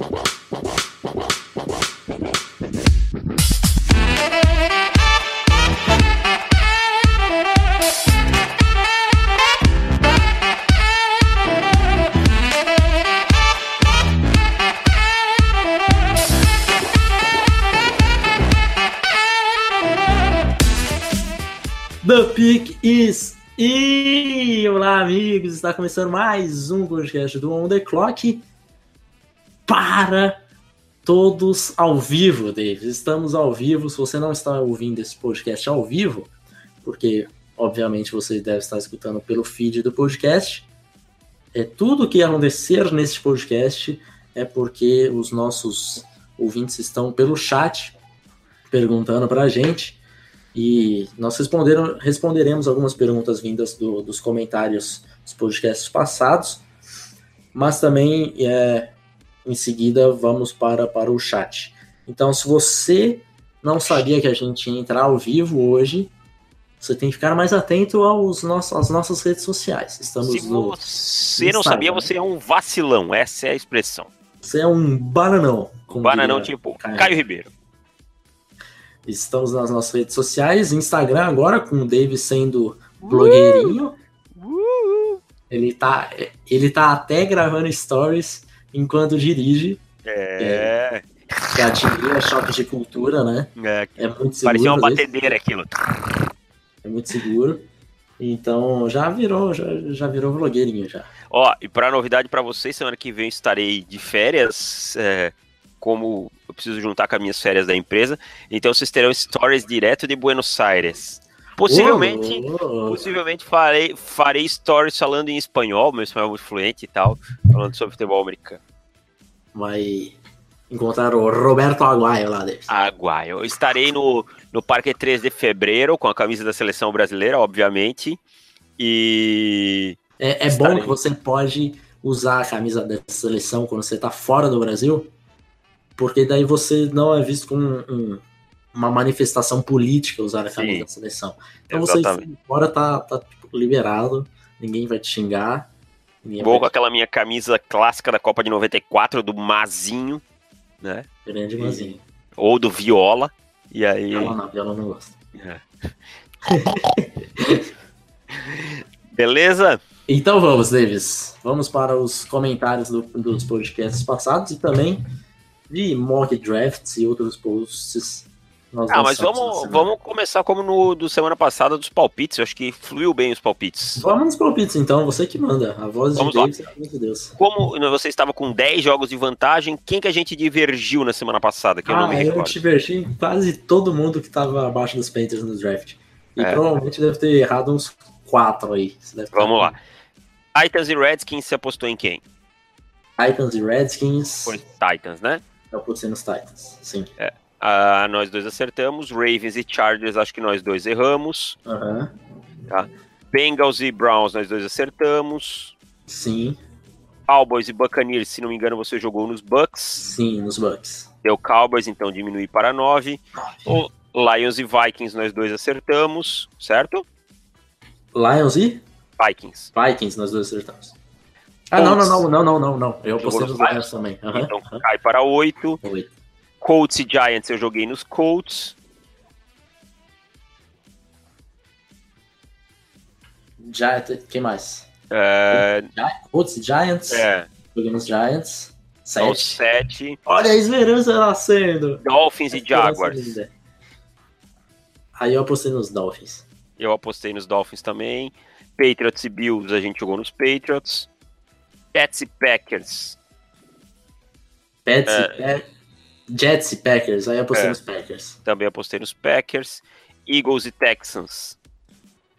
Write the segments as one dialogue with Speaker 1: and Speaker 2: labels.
Speaker 1: The Pick is e olá amigos, está começando mais um podcast do On The Clock para todos ao vivo, Davis. Estamos ao vivo. Se você não está ouvindo esse podcast ao vivo, porque obviamente você deve estar escutando pelo feed do podcast, é tudo que acontecer nesse podcast é porque os nossos ouvintes estão pelo chat perguntando para a gente e nós responderemos algumas perguntas vindas do, dos comentários dos podcasts passados, mas também é, em seguida vamos para, para o chat. Então, se você não sabia que a gente ia entrar ao vivo hoje, você tem que ficar mais atento aos nossos, às nossas redes sociais. Estamos
Speaker 2: se no, você não sabia, você é um vacilão, essa é a expressão.
Speaker 1: Você é um bananão.
Speaker 2: Bananão tipo Caio, Caio Ribeiro.
Speaker 1: Estamos nas nossas redes sociais, Instagram agora, com o Dave sendo blogueirinho. Uh! Ele tá, ele tá até gravando stories enquanto dirige.
Speaker 2: É.
Speaker 1: é a choque de cultura, né?
Speaker 2: É, é muito seguro. Parecia uma batedeira aquilo.
Speaker 1: É muito seguro. Então já virou, já, já virou blogueirinho já.
Speaker 2: Ó, e para novidade para vocês, semana que vem estarei de férias. É, como eu preciso juntar com as minhas férias da empresa. Então vocês terão stories direto de Buenos Aires. Possivelmente, oh, possivelmente farei, farei stories falando em espanhol, meu espanhol é muito fluente e tal, falando sobre futebol americano.
Speaker 1: Vai encontrar o Roberto Aguaio lá dentro.
Speaker 2: Aguaio. Eu estarei no, no Parque 3 de Fevereiro com a camisa da seleção brasileira, obviamente. E.
Speaker 1: É, é bom que você pode usar a camisa da seleção quando você está fora do Brasil? porque daí você não é visto como um, um, uma manifestação política usar a camisa Sim, da seleção. Então exatamente. você fora tá, tá tipo, liberado, ninguém vai te xingar.
Speaker 2: Vou com aquela minha camisa clássica da Copa de 94 do Mazinho, né?
Speaker 1: Grande Mazinho.
Speaker 2: Ou do Viola. E aí.
Speaker 1: Viola não, Viola não gosta. É.
Speaker 2: Beleza?
Speaker 1: Então vamos, Davis. Vamos para os comentários do, dos podcasts passados e também de mock drafts e outros posts.
Speaker 2: Ah, mas vamos, vamos começar como no do semana passada dos palpites. Eu acho que fluiu bem os palpites.
Speaker 1: Vamos nos palpites então, você que manda. A voz vamos de Davis é de Deus.
Speaker 2: Como você estava com 10 jogos de vantagem, quem que a gente divergiu na semana passada? Que eu
Speaker 1: ah,
Speaker 2: não me
Speaker 1: recordo. eu divergi em quase todo mundo que estava abaixo dos Panthers no draft. E é. provavelmente deve ter errado uns 4 aí.
Speaker 2: Vamos lá. Titans e Redskins se apostou em quem?
Speaker 1: Titans e Redskins.
Speaker 2: Foi Titans, né?
Speaker 1: É o nos Titans, sim.
Speaker 2: É. Ah, nós dois acertamos. Ravens e Chargers, acho que nós dois erramos.
Speaker 1: Uhum.
Speaker 2: Tá. Bengals e Browns, nós dois acertamos.
Speaker 1: Sim.
Speaker 2: Cowboys e Buccaneers, se não me engano, você jogou nos Bucks.
Speaker 1: Sim, nos Bucks.
Speaker 2: Deu Cowboys, então diminui para 9. O Lions e Vikings, nós dois acertamos, certo?
Speaker 1: Lions e?
Speaker 2: Vikings.
Speaker 1: Vikings, nós dois acertamos. Ah, não, não, não, não, não, não, não. Eu apostei nos Lions também.
Speaker 2: Uhum, então cai para 8. 8. Colts e Giants eu joguei nos Colts.
Speaker 1: Giants, quem mais?
Speaker 2: É...
Speaker 1: Colts e Giants.
Speaker 2: É.
Speaker 1: Joguei nos Giants.
Speaker 2: 7. 7.
Speaker 1: Olha a esperança nascendo.
Speaker 2: Dolphins e Jaguars.
Speaker 1: Aí eu apostei nos Dolphins.
Speaker 2: Eu apostei nos Dolphins também. Patriots e Bills a gente jogou nos Patriots. Jets e Packers.
Speaker 1: Pets é, e Jets e Packers, aí apostei é, nos Packers.
Speaker 2: Também apostei nos Packers. Eagles e Texans.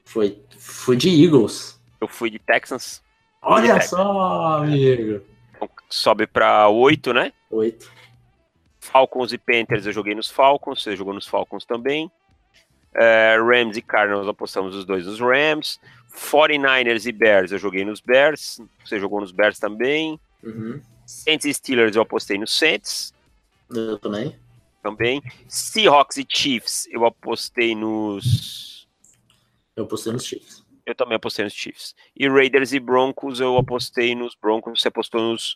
Speaker 1: Foi, foi de Eagles.
Speaker 2: Eu fui de Texans.
Speaker 1: Olha de só, amigo.
Speaker 2: Então, sobe para 8, né?
Speaker 1: 8.
Speaker 2: Falcons e Panthers eu joguei nos Falcons, você jogou nos Falcons também. Uh, Rams e Cardinals apostamos os dois nos Rams. 49ers e Bears eu joguei nos Bears. Você jogou nos Bears também.
Speaker 1: Uhum.
Speaker 2: Saints e Steelers eu apostei nos Saints.
Speaker 1: Eu também.
Speaker 2: Também. Seahawks e Chiefs eu apostei nos.
Speaker 1: Eu apostei nos Chiefs.
Speaker 2: Eu também apostei nos Chiefs. E Raiders e Broncos, eu apostei nos Broncos, você apostou nos,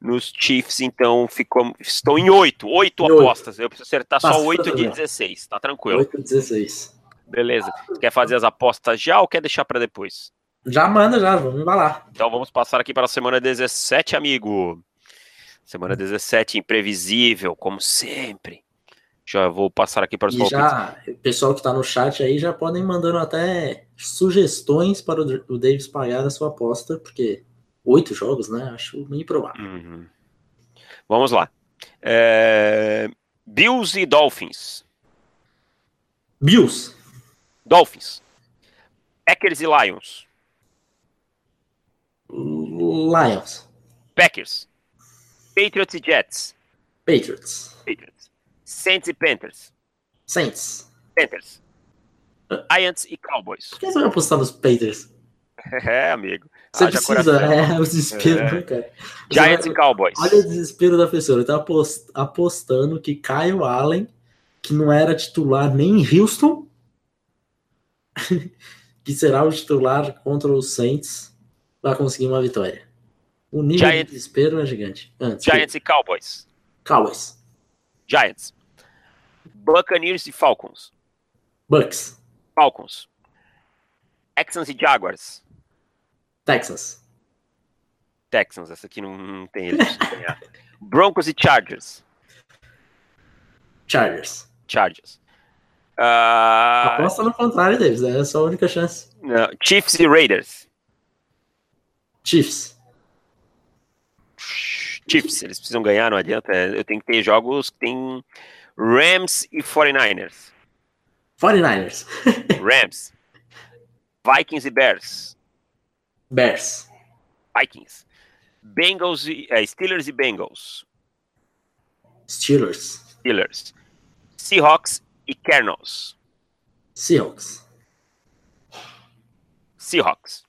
Speaker 2: nos Chiefs, então ficou, estou em oito. Oito apostas. Eu preciso acertar só oito de 16, tá tranquilo.
Speaker 1: Oito de 16.
Speaker 2: Beleza. Quer fazer as apostas já ou quer deixar para depois?
Speaker 1: Já manda, já, vamos lá.
Speaker 2: Então vamos passar aqui para a semana 17, amigo. Semana 17, imprevisível, como sempre. Já vou passar aqui para os
Speaker 1: e já, o pessoal que está no chat aí já podem mandando até sugestões para o Davis pagar a sua aposta, porque oito jogos, né? Acho meio improvável.
Speaker 2: Uhum. Vamos lá. É... Bills e Dolphins.
Speaker 1: Bills.
Speaker 2: Dolphins. Packers e Lions.
Speaker 1: Lions.
Speaker 2: Packers. Patriots e Jets.
Speaker 1: Patriots.
Speaker 2: Patriots. Saints e Panthers.
Speaker 1: Saints.
Speaker 2: Panthers. Giants e Cowboys.
Speaker 1: Por que você vai apostar nos Panthers?
Speaker 2: É, amigo.
Speaker 1: Você Haja precisa, é o desespero, é. né, cara?
Speaker 2: Giants e Cowboys.
Speaker 1: Olha o desespero da pessoa. Ele tá apostando que Kyle Allen, que não era titular nem em Houston, que será o titular contra os Saints, vai conseguir uma vitória. O nível Giants, de desespero é gigante.
Speaker 2: Antes, Giants e Cowboys.
Speaker 1: Cowboys.
Speaker 2: Giants. Buccaneers e Falcons.
Speaker 1: Bucks.
Speaker 2: Falcons. Texans e Jaguars.
Speaker 1: Texans.
Speaker 2: Texans, essa aqui não, não tem ele. Broncos e Chargers.
Speaker 1: Chargers.
Speaker 2: Chargers. Uh...
Speaker 1: Aposta no contrário deles, é a sua única chance.
Speaker 2: Não. Chiefs e Raiders.
Speaker 1: Chiefs.
Speaker 2: Chiefs, eles precisam ganhar, não adianta. Eu tenho que ter jogos que tem Rams e 49ers.
Speaker 1: 49ers.
Speaker 2: Rams. Vikings e Bears.
Speaker 1: Bears.
Speaker 2: Vikings. Bengals e, é, Steelers e Bengals.
Speaker 1: Steelers.
Speaker 2: Steelers. Seahawks e Cardinals.
Speaker 1: Seahawks.
Speaker 2: Seahawks.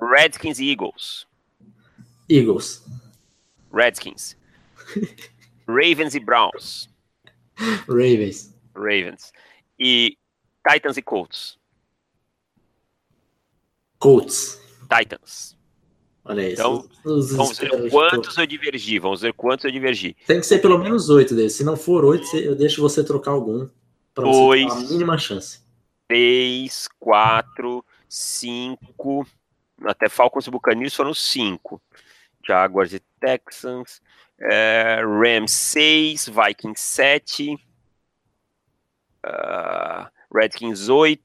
Speaker 2: Redskins e Eagles.
Speaker 1: Eagles.
Speaker 2: Redskins. Ravens e Browns.
Speaker 1: Ravens.
Speaker 2: Ravens. E Titans e Colts.
Speaker 1: Colts.
Speaker 2: Titans.
Speaker 1: Olha aí.
Speaker 2: Então, vamos ver quantos eu divergi. Vamos ver quantos eu divergi.
Speaker 1: Tem que ser pelo menos oito desses. Se não for oito, eu deixo você trocar algum. Para você ter a mínima chance.
Speaker 2: Três, quatro, cinco. Até Falcons e Buccaneers foram cinco. Jaguars e Texans. É, Rams 6, Vikings 7. Uh, Redskins 8.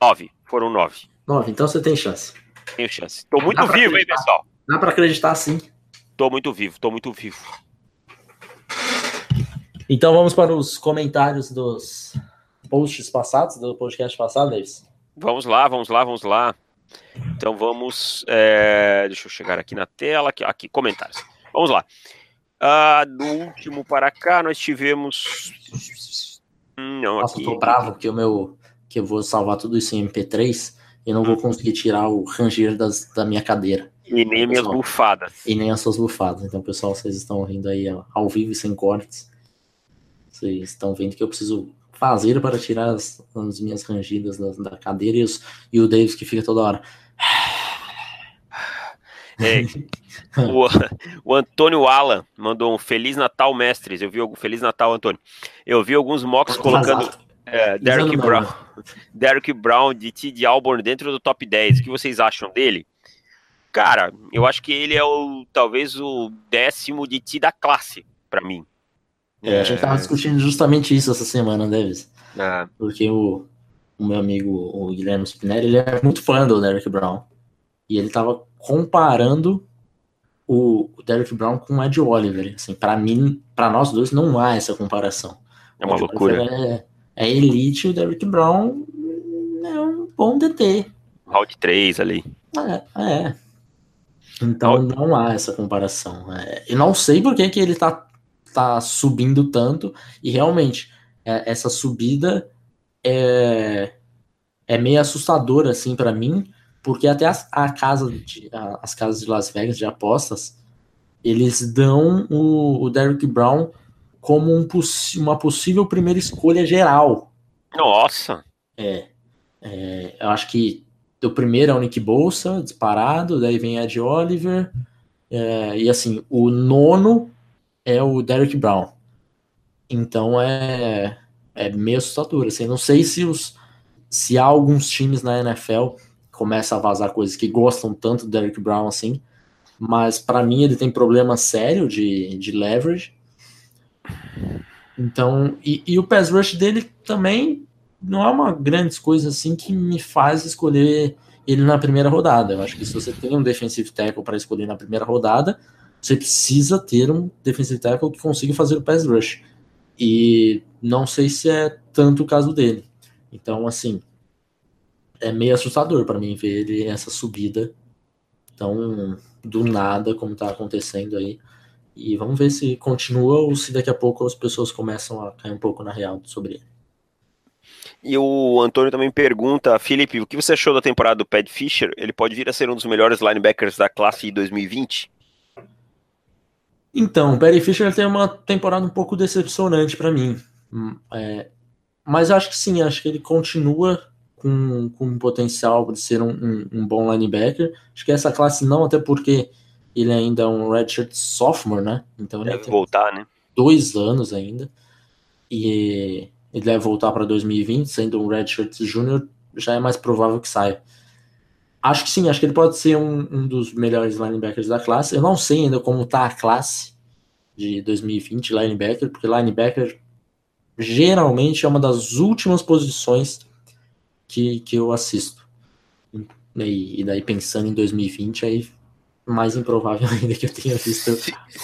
Speaker 2: 9. Foram 9.
Speaker 1: 9, então você tem chance.
Speaker 2: Tenho chance. Tô muito vivo, hein, pessoal?
Speaker 1: Dá pra acreditar sim.
Speaker 2: Tô muito vivo, tô muito vivo.
Speaker 1: Então vamos para os comentários dos posts passados, do podcast passado, Davis.
Speaker 2: Vamos lá, vamos lá, vamos lá. Então vamos. É, deixa eu chegar aqui na tela. Aqui, aqui comentários. Vamos lá. Ah, do último para cá, nós tivemos.
Speaker 1: Hum, não, Nossa, aqui... eu tô bravo porque o meu. Que eu vou salvar tudo isso em MP3 e não vou conseguir tirar o ranger das, da minha cadeira.
Speaker 2: E nem minhas bufadas.
Speaker 1: E nem as suas bufadas. Então, pessoal, vocês estão rindo aí ao vivo e sem cortes. Vocês estão vendo que eu preciso fazer para tirar as, as minhas rangidas da, da cadeira e, os, e, o Davis que fica toda hora.
Speaker 2: É, o, o, Antônio Alan mandou um Feliz Natal, mestres. Eu vi o Feliz Natal, Antônio. Eu vi alguns mocks colocando é, Derek, Brown, Derek Brown de T. Alborn dentro do top 10. O que vocês acham dele? Cara, eu acho que ele é o talvez o décimo de T da classe para mim.
Speaker 1: É, a gente tava discutindo justamente isso essa semana, Davis. É. Porque o, o, meu amigo, o Guilherme Spinelli, ele é muito fã do Derek Brown. E ele tava comparando o, o Derek Brown com o Ed Oliver. Assim, para mim, para nós dois, não há essa comparação.
Speaker 2: É uma loucura.
Speaker 1: É, é elite, o Derek Brown é um bom DT.
Speaker 2: Round 3 ali.
Speaker 1: É, é. Então não há essa comparação. É, eu não sei por que, que ele tá tá subindo tanto, e realmente, é, essa subida é, é meio assustadora, assim, para mim, porque até as, a casa de, a, as casas de Las Vegas de apostas, eles dão o, o Derrick Brown como um, uma possível primeira escolha geral.
Speaker 2: Nossa!
Speaker 1: É. É, eu acho que o primeiro é o Nick Bolsa, disparado, daí vem Ed Oliver, é, e assim, o nono é o Derek Brown. Então é, é meio assustador. Assim, não sei se, os, se há alguns times na NFL começam a vazar coisas que gostam tanto do Derek Brown assim, mas para mim ele tem problema sério de, de leverage. Então, e, e, o pass rush dele também não é uma grande coisa assim que me faz escolher ele na primeira rodada. Eu acho que se você tem um defensive tackle para escolher na primeira rodada, você precisa ter um defensive tackle que consiga fazer o pass rush. E não sei se é tanto o caso dele. Então, assim, é meio assustador para mim ver ele essa subida tão do nada como está acontecendo aí. E vamos ver se continua ou se daqui a pouco as pessoas começam a cair um pouco na real sobre ele.
Speaker 2: E o Antônio também pergunta, Felipe, o que você achou da temporada do Pat Fischer? Ele pode vir a ser um dos melhores linebackers da classe de 2020?
Speaker 1: Então, o Perry Fisher tem uma temporada um pouco decepcionante para mim. Hum, é, mas acho que sim, acho que ele continua com, com potencial de ser um, um, um, bom linebacker. Acho que essa classe não, até porque ele ainda é um redshirt sophomore, né? Então ele
Speaker 2: deve voltar, né?
Speaker 1: Dois anos ainda. E ele deve voltar para 2020, sendo um redshirt júnior, já é mais provável que saia. Acho que sim, acho que ele pode ser um, um dos melhores linebackers da classe. Eu não sei ainda como está a classe de 2020 linebacker, porque linebacker geralmente é uma das últimas posições que, que eu assisto. E, e daí pensando em 2020, aí mais improvável ainda que eu tenha visto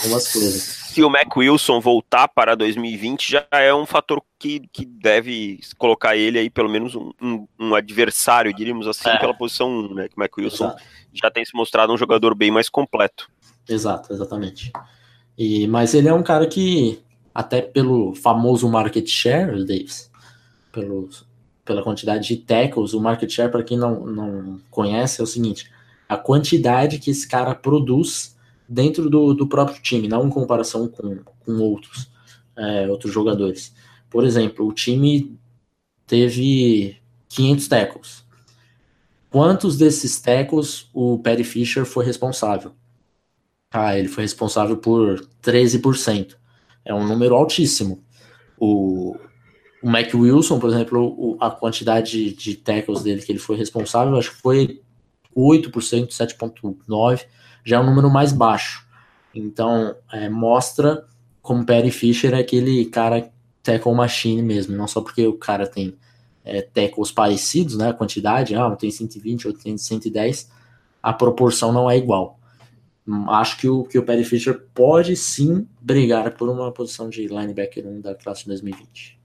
Speaker 1: algumas coisas.
Speaker 2: Se o Mac Wilson voltar para 2020, já é um fator que, que deve colocar ele aí, pelo menos, um, um, um adversário, diríamos assim, é. pela posição 1, né? Que o Mac Wilson Exato. já tem se mostrado um jogador bem mais completo.
Speaker 1: Exato, exatamente. E, mas ele é um cara que, até pelo famoso market share, Davis, pelo, pela quantidade de tackles, o market share, para quem não, não conhece, é o seguinte a quantidade que esse cara produz dentro do, do próprio time, não em comparação com, com outros, é, outros jogadores. Por exemplo, o time teve 500 tackles. Quantos desses tackles o Perry Fisher foi responsável? Ah, ele foi responsável por 13%. É um número altíssimo. O, o Mac Wilson, por exemplo, o, a quantidade de tackles dele que ele foi responsável, acho que foi 8%, 7,9%, já é um número mais baixo. Então, é, mostra como Perry Fisher é aquele cara tackle machine mesmo, não só porque o cara tem é, tackles parecidos, né, a quantidade, ah, tem 120, outro tem 110, a proporção não é igual. Acho que o, que o Perry Fisher pode sim brigar por uma posição de linebacker 1 da classe 2020.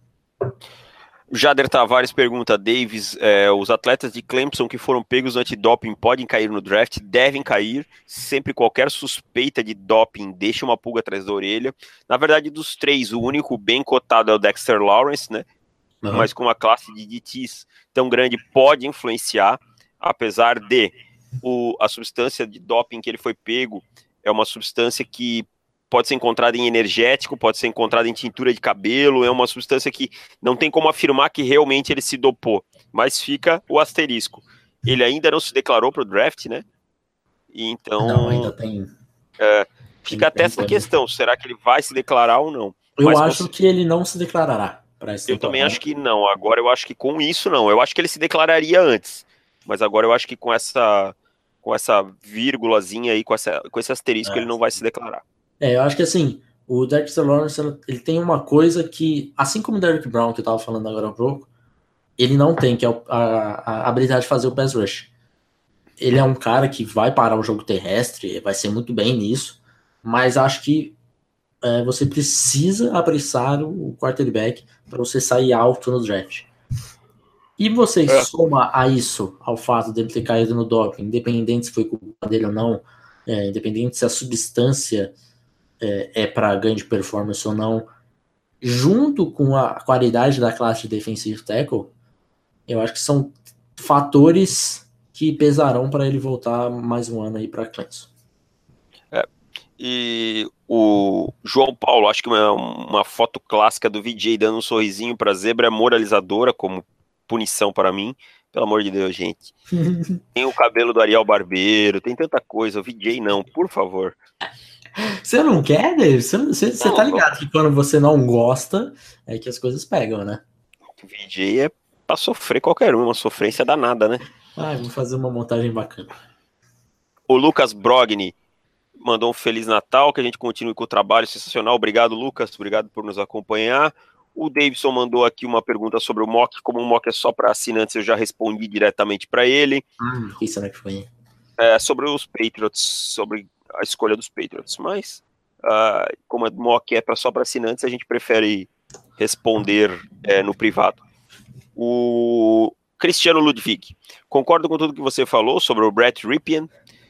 Speaker 2: Jader Tavares pergunta, Davis, é, os atletas de Clemson que foram pegos antidoping podem cair no draft? Devem cair, sempre qualquer suspeita de doping deixa uma pulga atrás da orelha. Na verdade, dos três, o único bem cotado é o Dexter Lawrence, né? Uhum. Mas com uma classe de DTs tão grande pode influenciar, apesar de o, a substância de doping que ele foi pego é uma substância que pode ser encontrada em energético, pode ser encontrada em tintura de cabelo, é uma substância que não tem como afirmar que realmente ele se dopou, mas fica o asterisco. Ele ainda não se declarou para o draft, né? então.
Speaker 1: Não, ainda tem.
Speaker 2: É, fica até essa questão: será que ele vai se declarar ou não?
Speaker 1: Eu mas acho que ele não se declarará.
Speaker 2: eu também acho que não. Agora eu acho que com isso não. Eu acho que ele se declararia antes. Mas agora eu acho que com essa com essa vírgulazinha aí, com, essa, com esse asterisco, é. ele não vai se declarar.
Speaker 1: É, eu acho que assim, o Dexter Lawrence ele tem uma coisa que, assim como o Derrick Brown, que eu tava falando agora há pouco, ele não tem, que é a, a, habilidade de fazer o pass rush. Ele é um cara que vai parar o jogo terrestre, vai ser muito bem nisso, mas acho que é, você precisa apressar o quarterback para você sair alto no draft. E você é. soma a isso, ao fato dele ter caído no doping, independente se foi culpa dele ou não, é, independente se a substância é, é para ganho de performance ou não, junto com a qualidade da classe de defensive tackle, eu acho que são fatores que pesarão para ele voltar mais um ano aí para Clemson.
Speaker 2: É, e o João Paulo, acho que uma, uma foto clássica do VJ dando um sorrisinho para zebra é moralizadora como punição para mim, Pelo amor de Deus, gente. tem o cabelo do Ariel Barbeiro, tem tanta coisa. O VJ não, por favor.
Speaker 1: Você não quer, Dave? Você, você, você tá ligado que quando você não gosta, é que as coisas pegam, né?
Speaker 2: O VJ é pra sofrer qualquer um, uma sofrência danada, né?
Speaker 1: Ah, vou fazer uma montagem bacana.
Speaker 2: O Lucas Brogni mandou um Feliz Natal, que a gente continue com o trabalho sensacional. Obrigado, Lucas, obrigado por nos acompanhar. O Davidson mandou aqui uma pergunta sobre o mock. Como o mock é só para assinantes, eu já respondi diretamente para ele.
Speaker 1: Hum, que será que foi?
Speaker 2: É, sobre os Patriots, sobre a escolha dos Patriots. Mas, uh, como a mock é pra, só para assinantes, a gente prefere responder é, no privado. O Cristiano Ludwig, concordo com tudo que você falou sobre o Brett Ripien,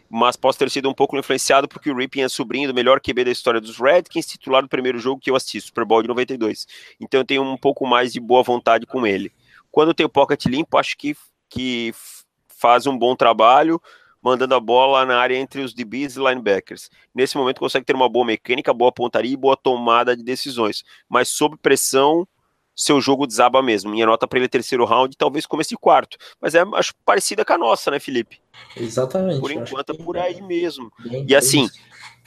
Speaker 2: mas posso ter sido um pouco influenciado porque o Ripien é sobrinho do melhor QB da história dos Redskins, titular do primeiro jogo que eu assisti, Super Bowl de 92. Então eu tenho um pouco mais de boa vontade com ele. Quando tem o pocket limpo, acho que, que faz um bom trabalho, mandando a bola na área entre os DBs e linebackers. Nesse momento consegue ter uma boa mecânica, boa pontaria e boa tomada de decisões, mas sob pressão seu jogo desaba mesmo. Minha nota para ele é terceiro round, talvez comece de quarto, mas é acho parecida com a nossa, né, Felipe?
Speaker 1: Exatamente.
Speaker 2: Por enquanto é por aí mesmo. e assim,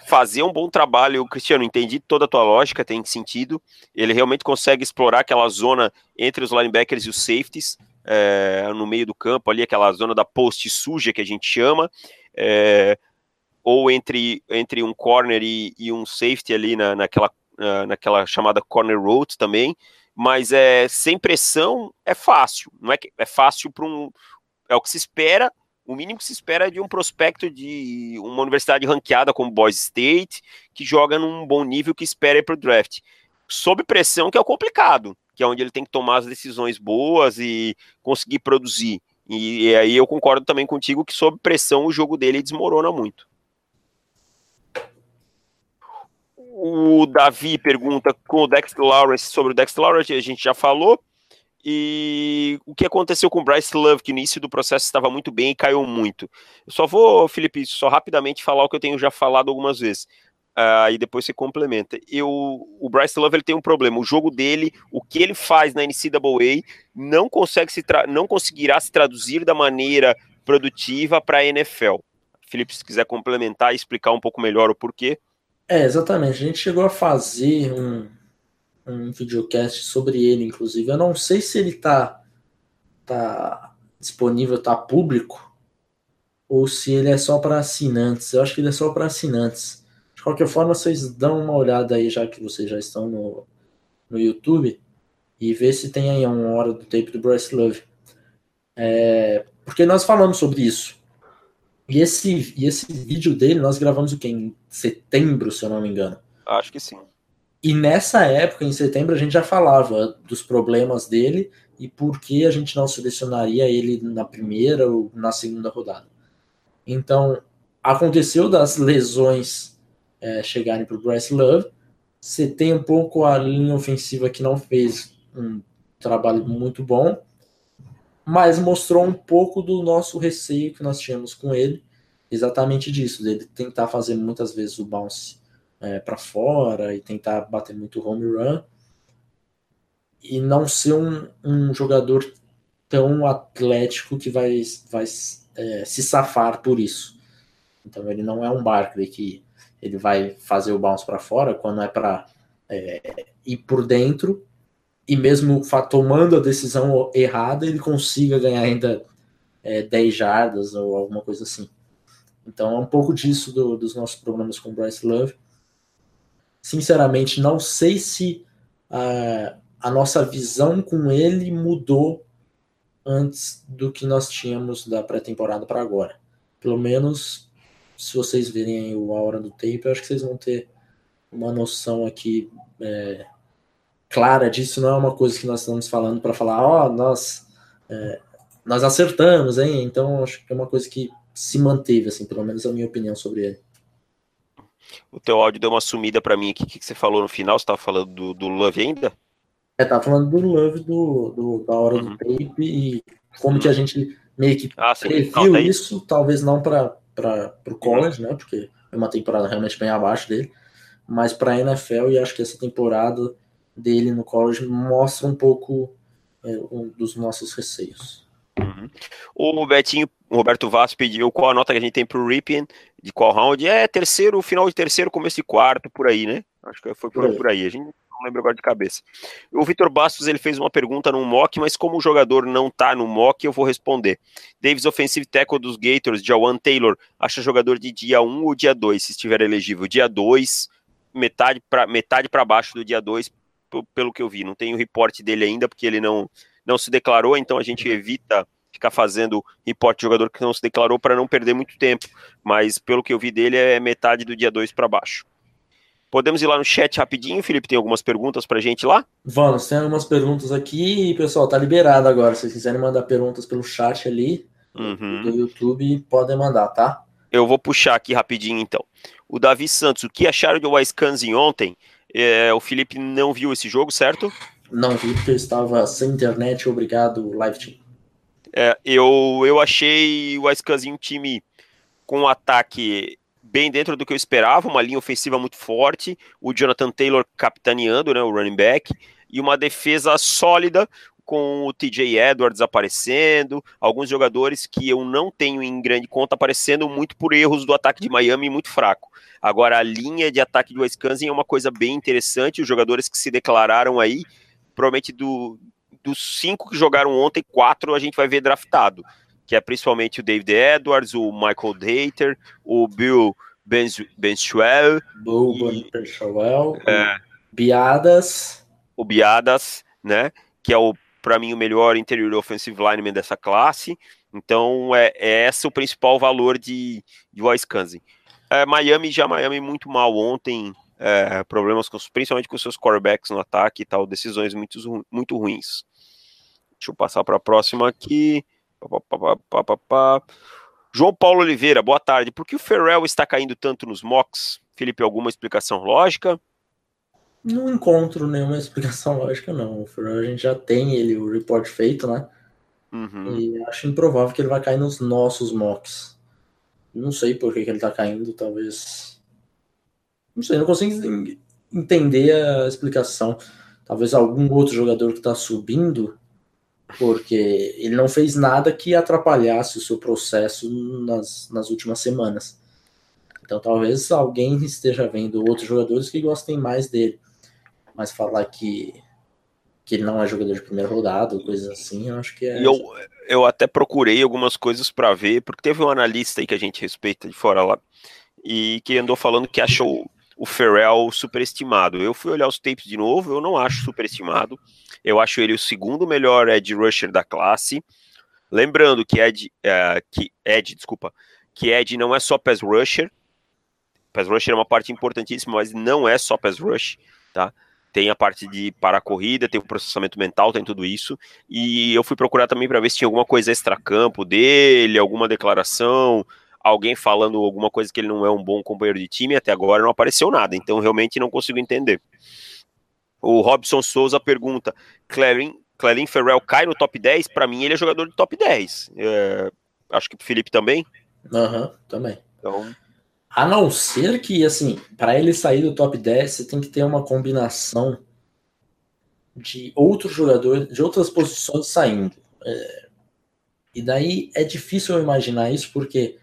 Speaker 2: fazer um bom trabalho, Cristiano, entendi toda a tua lógica, tem sentido. Ele realmente consegue explorar aquela zona entre os linebackers e os safeties é, no meio do campo, ali, aquela zona da post suja que a gente chama, é, ou entre, entre um corner e, e um safety ali na, naquela, naquela chamada corner road também, mas é sem pressão é fácil, não é que é fácil para um é o que se espera, o mínimo que se espera é de um prospecto de uma universidade ranqueada como Boise State, que joga num bom nível que espera para o draft. Sob pressão que é o complicado, que é onde ele tem que tomar as decisões boas e conseguir produzir. E, e aí eu concordo também contigo que sob pressão o jogo dele desmorona muito. O Davi pergunta com o Dexter Lawrence sobre o Dexter Lawrence, a gente já falou. E o que aconteceu com o Bryce Love, que no início do processo estava muito bem e caiu muito. Eu só vou, Felipe, só rapidamente falar o que eu tenho já falado algumas vezes uh, depois você complementa. Eu, o Bryce Love ele tem um problema. O jogo dele, o que ele faz na NCAA, não consegue se não conseguirá se traduzir da maneira produtiva para a NFL. Felipe, se quiser complementar e explicar um pouco melhor o porquê.
Speaker 1: É, exatamente. A gente chegou a fazer um, um videocast sobre ele, inclusive. Eu não sei se ele está tá disponível, está público, ou se ele é só para assinantes. Eu acho que ele é só para assinantes. De qualquer forma, vocês dão uma olhada aí, já que vocês já estão no, no YouTube, e vê se tem aí uma hora do tape do Bryce Love. É, porque nós falamos sobre isso. E esse, e esse vídeo dele, nós gravamos o quê? Em setembro, se eu não me engano.
Speaker 2: Acho que sim.
Speaker 1: E nessa época, em setembro, a gente já falava dos problemas dele e por que a gente não selecionaria ele na primeira ou na segunda rodada. Então, aconteceu das lesões é, chegarem para o Bryce Love. Você tem um pouco a linha ofensiva que não fez um trabalho muito bom, mas mostrou um pouco do nosso receio que nós tínhamos com ele, exatamente disso, dele tentar fazer muitas vezes o bounce é, para fora e tentar bater muito home run e não ser um, um jogador tão atlético que vai, vai é, se safar por isso. Então ele não é um Barkley que ele vai fazer o bounce para fora quando é para é, ir por dentro e mesmo tomando a decisão errada ele consiga ganhar ainda é, 10 jardas ou alguma coisa assim. Então é um pouco disso do, dos nossos problemas com o Bryce Love. Sinceramente, não sei se a, a nossa visão com ele mudou antes do que nós tínhamos da pré-temporada para agora. Pelo menos se vocês verem o A Hora do Tape, eu acho que vocês vão ter uma noção aqui é, clara disso. Não é uma coisa que nós estamos falando para falar, ó, oh, nós, é, nós acertamos, hein? Então, acho que é uma coisa que se manteve, assim, pelo menos a minha opinião sobre ele.
Speaker 2: O teu áudio deu uma sumida para mim aqui. O que, que você falou no final? Você estava falando do, do Love ainda?
Speaker 1: É, tava falando do Love do, do da hora uhum. do tape e como uhum. que a gente meio que ah, previu não, tá isso, talvez não para para o college, né? Porque é uma temporada realmente bem abaixo dele, mas para a NFL e acho que essa temporada dele no college mostra um pouco é, um dos nossos receios.
Speaker 2: Uhum. O Betinho, o Roberto Vaz pediu qual a nota que a gente tem pro Ripien, de qual round. É terceiro, final de terceiro, começo de quarto, por aí, né? Acho que foi por, por aí. A gente não lembra agora de cabeça. O Vitor Bastos ele fez uma pergunta no mock, mas como o jogador não tá no mock, eu vou responder. Davis Offensive Tackle dos Gators, Jawan Taylor, acha jogador de dia 1 ou dia 2, se estiver elegível? Dia 2, metade para metade baixo do dia 2, pelo que eu vi. Não tem o reporte dele ainda, porque ele não, não se declarou, então a gente evita ficar fazendo reporte de jogador que não se declarou para não perder muito tempo. Mas pelo que eu vi dele, é metade do dia 2 para baixo. Podemos ir lá no chat rapidinho, Felipe, tem algumas perguntas pra gente lá?
Speaker 1: Vamos, tem algumas perguntas aqui, pessoal, tá liberado agora, se vocês quiserem mandar perguntas pelo chat ali uhum. do YouTube, podem mandar, tá?
Speaker 2: Eu vou puxar aqui rapidinho então. O Davi Santos, o que acharam de Wisconsin ontem? É, o Felipe não viu esse jogo, certo?
Speaker 1: Não vi, porque eu estava sem internet, obrigado, live team.
Speaker 2: É, eu, eu achei o Wisconsin um time com um ataque bem dentro do que eu esperava, uma linha ofensiva muito forte, o Jonathan Taylor capitaneando, né, o running back, e uma defesa sólida com o TJ Edwards aparecendo, alguns jogadores que eu não tenho em grande conta aparecendo muito por erros do ataque de Miami muito fraco. Agora a linha de ataque do Wisconsin é uma coisa bem interessante, os jogadores que se declararam aí, provavelmente do, dos cinco que jogaram ontem, quatro a gente vai ver draftado que é principalmente o David Edwards, o Michael Dater, o Bill Benchuel.
Speaker 1: Bill Benchuel. É, Biadas.
Speaker 2: O Biadas, né? Que é o para mim o melhor interior offensive lineman dessa classe. Então é, é esse o principal valor de, de Wisconsin. É, Miami já Miami muito mal ontem, é, problemas com, principalmente com seus quarterbacks no ataque e tal, decisões muito, muito ruins. Deixa eu passar para a próxima aqui. Pá, pá, pá, João Paulo Oliveira, boa tarde. Por que o Ferrell está caindo tanto nos mocks? Felipe, alguma explicação lógica?
Speaker 1: Não encontro nenhuma explicação lógica, não. O Ferrell a gente já tem ele, o report feito, né? Uhum. E acho improvável que ele vai cair nos nossos mocks. Não sei por que, que ele está caindo, talvez. Não sei, não consigo entender a explicação. Talvez algum outro jogador que está subindo porque ele não fez nada que atrapalhasse o seu processo nas, nas últimas semanas. Então talvez alguém esteja vendo outros jogadores que gostem mais dele. Mas falar que, que ele não é jogador de primeira rodada, coisas assim, eu acho que é.
Speaker 2: Eu, eu até procurei algumas coisas para ver, porque teve um analista aí que a gente respeita de fora lá, e que andou falando que achou o Ferrell superestimado. Eu fui olhar os tapes de novo, eu não acho superestimado. Eu acho ele o segundo melhor edge rusher da classe. Lembrando que Ed, uh, que Ed, desculpa, que Ed não é só pass rusher. Pass rusher é uma parte importantíssima, mas não é só pass rush, tá? Tem a parte de para a corrida, tem o processamento mental, tem tudo isso. E eu fui procurar também para ver se tinha alguma coisa extra-campo dele, alguma declaração, alguém falando alguma coisa que ele não é um bom companheiro de time, até agora não apareceu nada, então realmente não consigo entender. O Robson Souza pergunta: Clarin, Clarin Ferrell cai no top 10? Para mim, ele é jogador de top 10. É, acho que o Felipe também.
Speaker 1: Aham, uhum, também. Então... A não ser que, assim, para ele sair do top 10, você tem que ter uma combinação de outros jogadores, de outras posições saindo. É... E daí é difícil eu imaginar isso, porque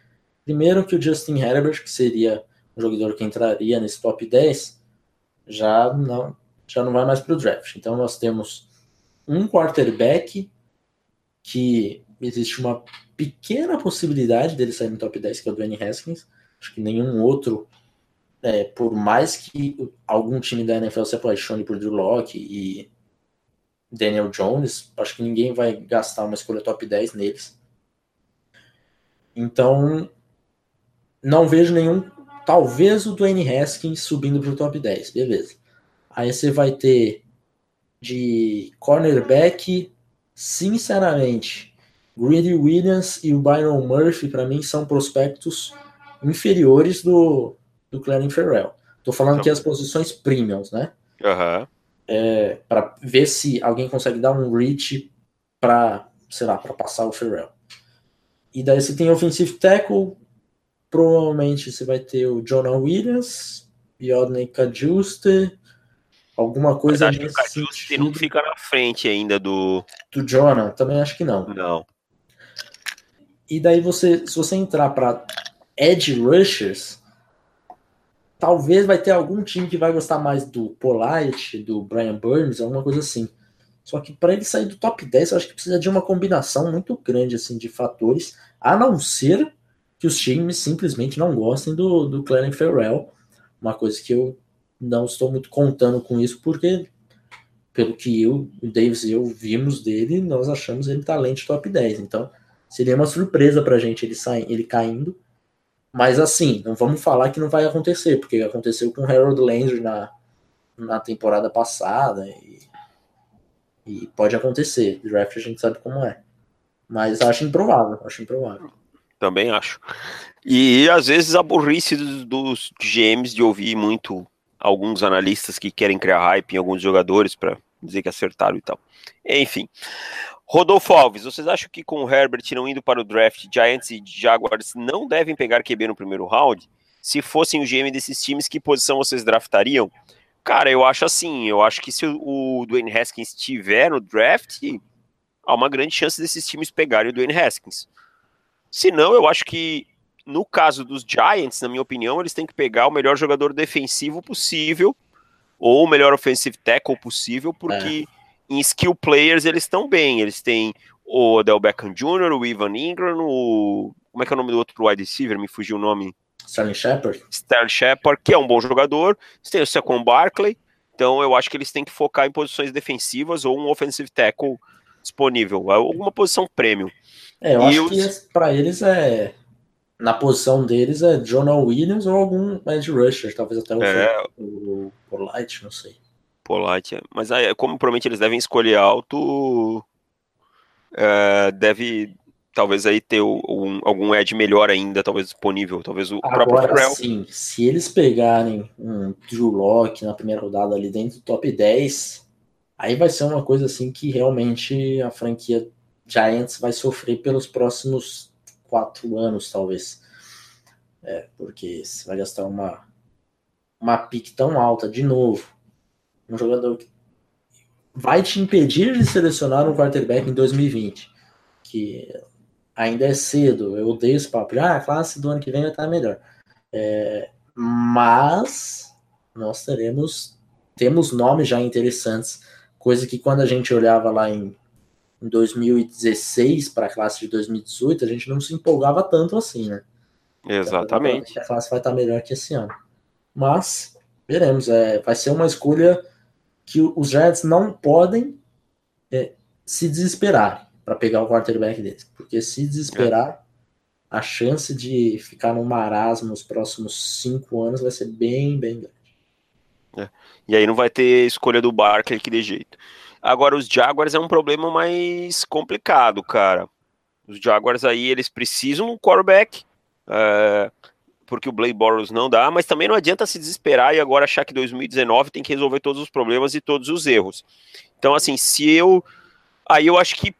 Speaker 1: Primeiro que o Justin Herbert, que seria um jogador que entraria nesse top 10, já não, já não vai mais para o draft. Então nós temos um quarterback que existe uma pequena possibilidade dele sair no top 10, que é o Dwayne Haskins. Acho que nenhum outro, é, por mais que algum time da NFL se apaixone por Drew Locke e Daniel Jones, acho que ninguém vai gastar uma escolha top 10 neles. Então, não vejo nenhum. Talvez o Dwayne Haskins subindo para o top 10, beleza. Aí você vai ter de cornerback, sinceramente, Greedy Williams e o Byron Murphy, para mim, são prospectos inferiores do, do Clarence Ferrell. Tô falando aqui as posições premiums, né?
Speaker 2: Uhum.
Speaker 1: É, para ver se alguém consegue dar um reach para, sei lá, para passar o Ferrell. E daí você tem offensive tackle, Provavelmente você vai ter o Jonah Williams, Yodney Kajuste, alguma coisa
Speaker 2: Mas acho que o Kajuste não fica na frente ainda do...
Speaker 1: Do Jonah, também acho que não.
Speaker 2: Não.
Speaker 1: E daí você, se você entrar para edge rushers, talvez vai ter algum time que vai gostar mais do Polite, do Brian Burns, alguma coisa assim. Só que para ele sair do top 10, eu acho que precisa de uma combinação muito grande assim de fatores, a não ser que os times simplesmente não gostem do, do Clarence Ferrell, uma coisa que eu não estou muito contando com isso, porque pelo que eu, o Davis e eu vimos dele, nós achamos ele talento top 10. Então, seria uma surpresa pra gente ele, sair, ele caindo. Mas assim, não vamos falar que não vai acontecer, porque aconteceu com o Harold Landry na, na temporada passada. E e pode acontecer. Draft a gente sabe como é. Mas acho improvável, acho improvável.
Speaker 2: Também acho. E às vezes a burrice dos, dos GMs de ouvir muito alguns analistas que querem criar hype em alguns jogadores para dizer que acertaram e tal. Enfim. Rodolfo Alves, vocês acham que com o Herbert não indo para o draft, Giants e Jaguars não devem pegar QB no primeiro round? Se fossem o GM desses times, que posição vocês draftariam? Cara, eu acho assim, eu acho que se o Dwayne Haskins estiver no draft, há uma grande chance desses times pegarem o Dwayne Haskins. Se não, eu acho que no caso dos Giants, na minha opinião, eles têm que pegar o melhor jogador defensivo possível ou o melhor offensive tackle possível, porque é. em skill players eles estão bem. Eles têm o Odell Beckham Jr., o Ivan Ingram, o como é que é o nome do outro wide receiver? Me fugiu o nome.
Speaker 1: Sterling Shepard.
Speaker 2: Sterling Shepard, que é um bom jogador. Você tem o Saquon Barkley. Então eu acho que eles têm que focar em posições defensivas ou um offensive tackle disponível, alguma posição premium.
Speaker 1: É, eu e acho os... que para eles é na posição deles é Jonah Williams ou algum edge rusher, talvez até o, é... o, Polite, não sei.
Speaker 2: Polite, é. mas aí, como provavelmente eles devem escolher alto, é, deve talvez aí ter um, algum edge melhor ainda, talvez disponível, talvez o
Speaker 1: Agora, próprio Pharrell. sim, se eles pegarem um Drew Locke na primeira rodada ali dentro do top 10, aí vai ser uma coisa assim que realmente a franquia Giants vai sofrer pelos próximos quatro anos, talvez. É, porque você vai gastar uma, uma pique tão alta de novo, um jogador que vai te impedir de selecionar um quarterback em 2020, que ainda é cedo. Eu odeio esse papo. Ah, a classe do ano que vem vai estar melhor. É, mas nós teremos temos nomes já interessantes, coisa que quando a gente olhava lá em, em 2016 para a classe de 2018, a gente não se empolgava tanto assim, né?
Speaker 2: Exatamente.
Speaker 1: Então, a classe vai estar melhor que esse ano. Mas veremos. É, vai ser uma escolha que os Giants não podem é, se desesperar para pegar o quarterback deles. Porque se desesperar, a chance de ficar no marasmo nos próximos cinco anos vai ser bem, bem grande.
Speaker 2: É. E aí não vai ter escolha do Barkley que de jeito. Agora, os Jaguars é um problema mais complicado, cara. Os Jaguars aí, eles precisam um quarterback, é, porque o Blake Bortles não dá, mas também não adianta se desesperar e agora achar que 2019 tem que resolver todos os problemas e todos os erros. Então, assim, se eu... Aí eu acho que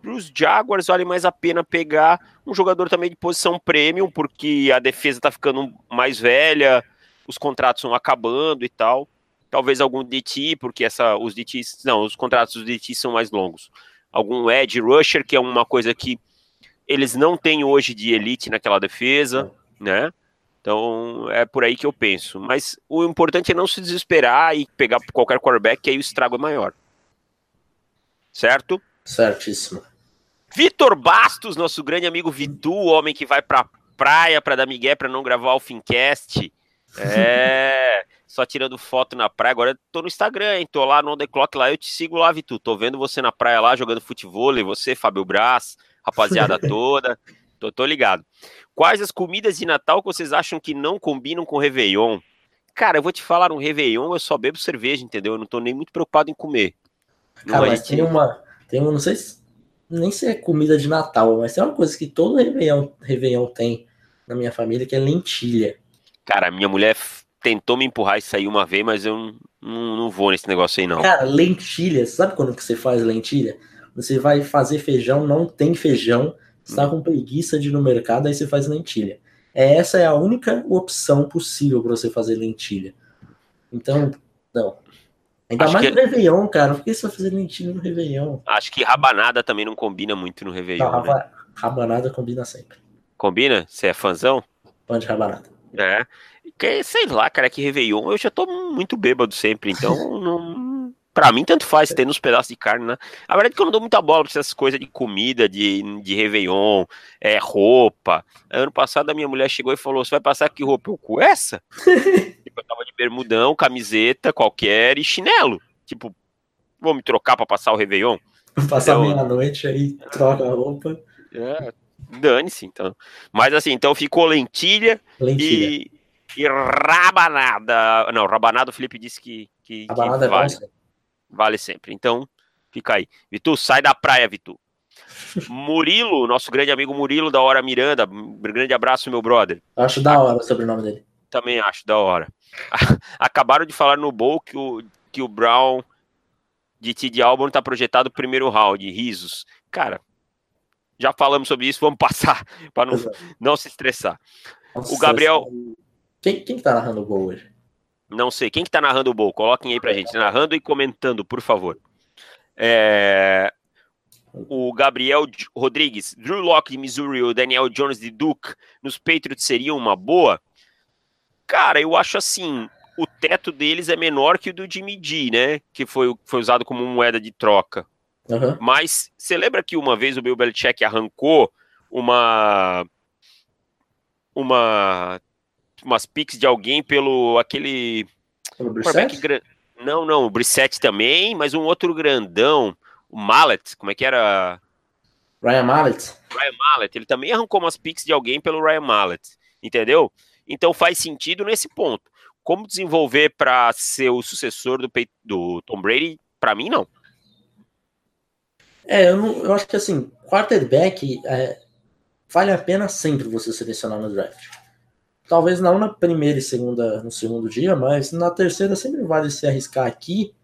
Speaker 2: para os Jaguars vale mais a pena pegar um jogador também de posição premium, porque a defesa está ficando mais velha, os contratos estão acabando e tal. Talvez algum DT, porque essa, os DTs, não, os contratos dos DTs são mais longos. Algum edge rusher, que é uma coisa que eles não têm hoje de elite naquela defesa, né? Então é por aí que eu penso. Mas o importante é não se desesperar e pegar qualquer quarterback, que aí o estrago é maior. Certo?
Speaker 1: Certíssimo.
Speaker 2: Vitor Bastos, nosso grande amigo Vitu, o homem que vai pra praia para dar migué para não gravar o Fincast. É, só tirando foto na praia. Agora eu tô no Instagram, hein? Tô lá no On The Clock lá, eu te sigo lá, Vitu. Tô vendo você na praia lá jogando futebol, e você, Fábio Braz, rapaziada toda. Tô, tô ligado. Quais as comidas de Natal que vocês acham que não combinam com o Réveillon? Cara, eu vou te falar, no Réveillon eu só bebo cerveja, entendeu? Eu não tô nem muito preocupado em comer.
Speaker 1: Cara, mas tem uma, tem uma, não sei se, nem se é comida de Natal, mas é uma coisa que todo Réveillon, Réveillon tem na minha família, que é lentilha.
Speaker 2: Cara, minha mulher tentou me empurrar isso aí uma vez, mas eu não, não, vou nesse negócio aí, não.
Speaker 1: Cara, lentilha, sabe quando que você faz lentilha? Você vai fazer feijão, não tem feijão, você tá hum. com preguiça de ir no mercado, aí você faz lentilha. É, essa é a única opção possível para você fazer lentilha. Então, não. Ainda Acho mais que... no Réveillon, cara. Por que você vai fazer lentilha no Réveillon?
Speaker 2: Acho que rabanada também não combina muito no Réveillon. Não,
Speaker 1: né? Rabanada combina sempre.
Speaker 2: Combina? Você é fãzão?
Speaker 1: Pão de rabanada.
Speaker 2: É. Que, sei lá, cara, que Réveillon eu já tô muito bêbado sempre, então não. Pra mim, tanto faz ter nos pedaços de carne, né? A verdade é que eu não dou muita bola pra essas coisas de comida, de, de Réveillon, é, roupa. Ano passado a minha mulher chegou e falou: Você vai passar que roupa? Eu com essa? tipo, eu tava de bermudão, camiseta qualquer e chinelo. Tipo, vou me trocar pra passar o Réveillon?
Speaker 1: Passar então, meia-noite aí, troca a roupa.
Speaker 2: É, dane-se, então. Mas assim, então ficou lentilha, lentilha. e, e rabanada. Não, rabanada o Felipe disse que, que,
Speaker 1: rabanada
Speaker 2: que vale,
Speaker 1: é bom,
Speaker 2: vale sempre. Então, fica aí. Vitu, sai da praia, Vitu. Murilo, nosso grande amigo Murilo da Hora Miranda. grande abraço, meu brother.
Speaker 1: Acho da hora o sobrenome dele.
Speaker 2: Também acho da hora. Acabaram de falar no Bowl que o, que o Brown de T.D. Albon tá projetado primeiro round, risos. Cara, já falamos sobre isso, vamos passar para não, não se estressar. Nossa, o Gabriel.
Speaker 1: Quem, quem que tá narrando o gol hoje?
Speaker 2: Não sei. Quem que tá narrando o gol? Coloquem aí pra gente. Narrando e comentando, por favor. É... O Gabriel Rodrigues, Drew Locke de Missouri ou Daniel Jones de Duke nos Patriots seriam uma boa? Cara, eu acho assim, o teto deles é menor que o do Jimmy G, né? Que foi, foi usado como moeda de troca. Uhum. Mas você lembra que uma vez o Bill Belichick arrancou uma uma umas picks de alguém pelo aquele
Speaker 1: pelo
Speaker 2: não não o Brissett também mas um outro grandão o Mallet como é que era?
Speaker 1: Ryan Mallet?
Speaker 2: Ryan Mallet ele também arrancou umas picks de alguém pelo Ryan Mallet entendeu? Então faz sentido nesse ponto. Como desenvolver para ser o sucessor do, do Tom Brady? Para mim não.
Speaker 1: É, eu, não, eu acho que assim, quarterback é, vale a pena sempre você selecionar no draft. Talvez não na primeira e segunda, no segundo dia, mas na terceira sempre vale se arriscar aqui.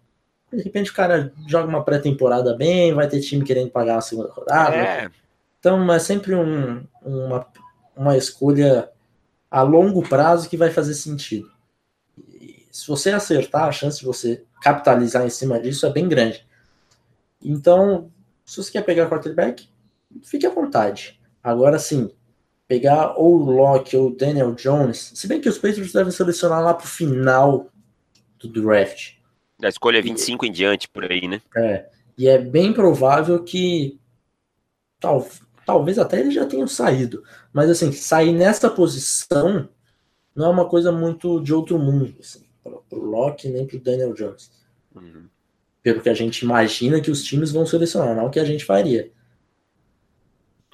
Speaker 1: De repente o cara joga uma pré-temporada bem, vai ter time querendo pagar a segunda rodada. É. Então é sempre um, uma, uma escolha a longo prazo que vai fazer sentido. E se você acertar, a chance de você capitalizar em cima disso é bem grande. Então, se você quer pegar quarterback, fique à vontade. Agora sim, pegar ou o Locke ou o Daniel Jones, se bem que os Patriots devem selecionar lá pro final do draft.
Speaker 2: Da escolha 25 e, em diante, por aí, né?
Speaker 1: É. E é bem provável que tal, talvez até eles já tenham saído. Mas assim, sair nessa posição não é uma coisa muito de outro mundo, assim, pro, pro Locke nem pro Daniel Jones. Uhum pelo que a gente imagina que os times vão selecionar, não o que a gente faria.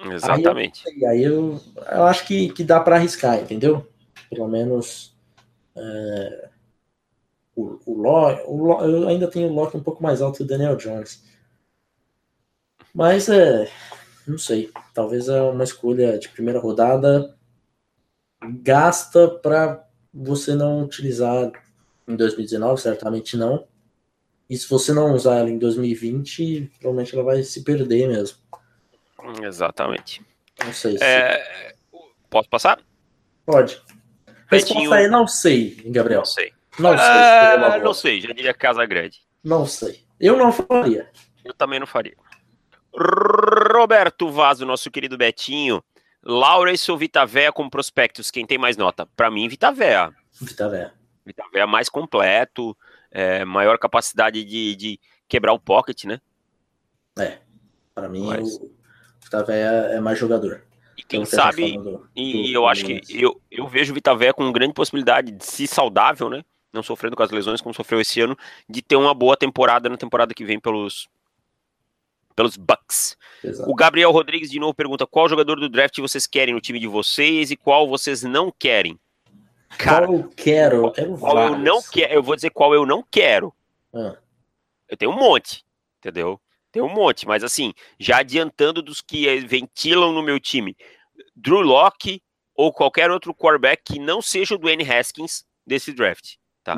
Speaker 2: Exatamente.
Speaker 1: Aí eu, aí eu, eu acho que, que dá para arriscar, entendeu? Pelo menos é, o, o, Locke, o eu ainda tenho o Locke um pouco mais alto que o Daniel Jones. Mas é, não sei, talvez é uma escolha de primeira rodada gasta para você não utilizar em 2019, certamente não. E se você não usar ela em 2020, provavelmente ela vai se perder mesmo.
Speaker 2: Exatamente.
Speaker 1: Não sei se...
Speaker 2: É... Posso passar?
Speaker 1: Pode. Resposta aí, não sei, Gabriel.
Speaker 2: Não sei.
Speaker 1: Não sei.
Speaker 2: Ah, não sei, já diria Casa Grande.
Speaker 1: Não sei. Eu não faria.
Speaker 2: Eu também não faria. Roberto Vaso, nosso querido Betinho. Laurence ou Vitavéia como prospectos? Quem tem mais nota? Para mim, Vitavéia.
Speaker 1: Vitavéia.
Speaker 2: Vitavéia mais completo é, maior capacidade de, de, quebrar o pocket, né?
Speaker 1: É, para mim Mas... o Vitavé é mais jogador.
Speaker 2: E quem sabe, do, e do, eu acho que eu, eu vejo o Vitavé com grande possibilidade de se saudável, né? Não sofrendo com as lesões como sofreu esse ano, de ter uma boa temporada na temporada que vem pelos pelos Bucks. Exato. O Gabriel Rodrigues de novo pergunta: qual jogador do draft vocês querem no time de vocês e qual vocês não querem?
Speaker 1: Cara, qual eu quero? Eu quero
Speaker 2: qual vários. eu não quero. Eu vou dizer qual eu não quero. Ah. Eu tenho um monte, entendeu? Tem um monte, mas assim, já adiantando dos que ventilam no meu time, Drew Locke ou qualquer outro quarterback que não seja o Dwayne Haskins desse draft, tá?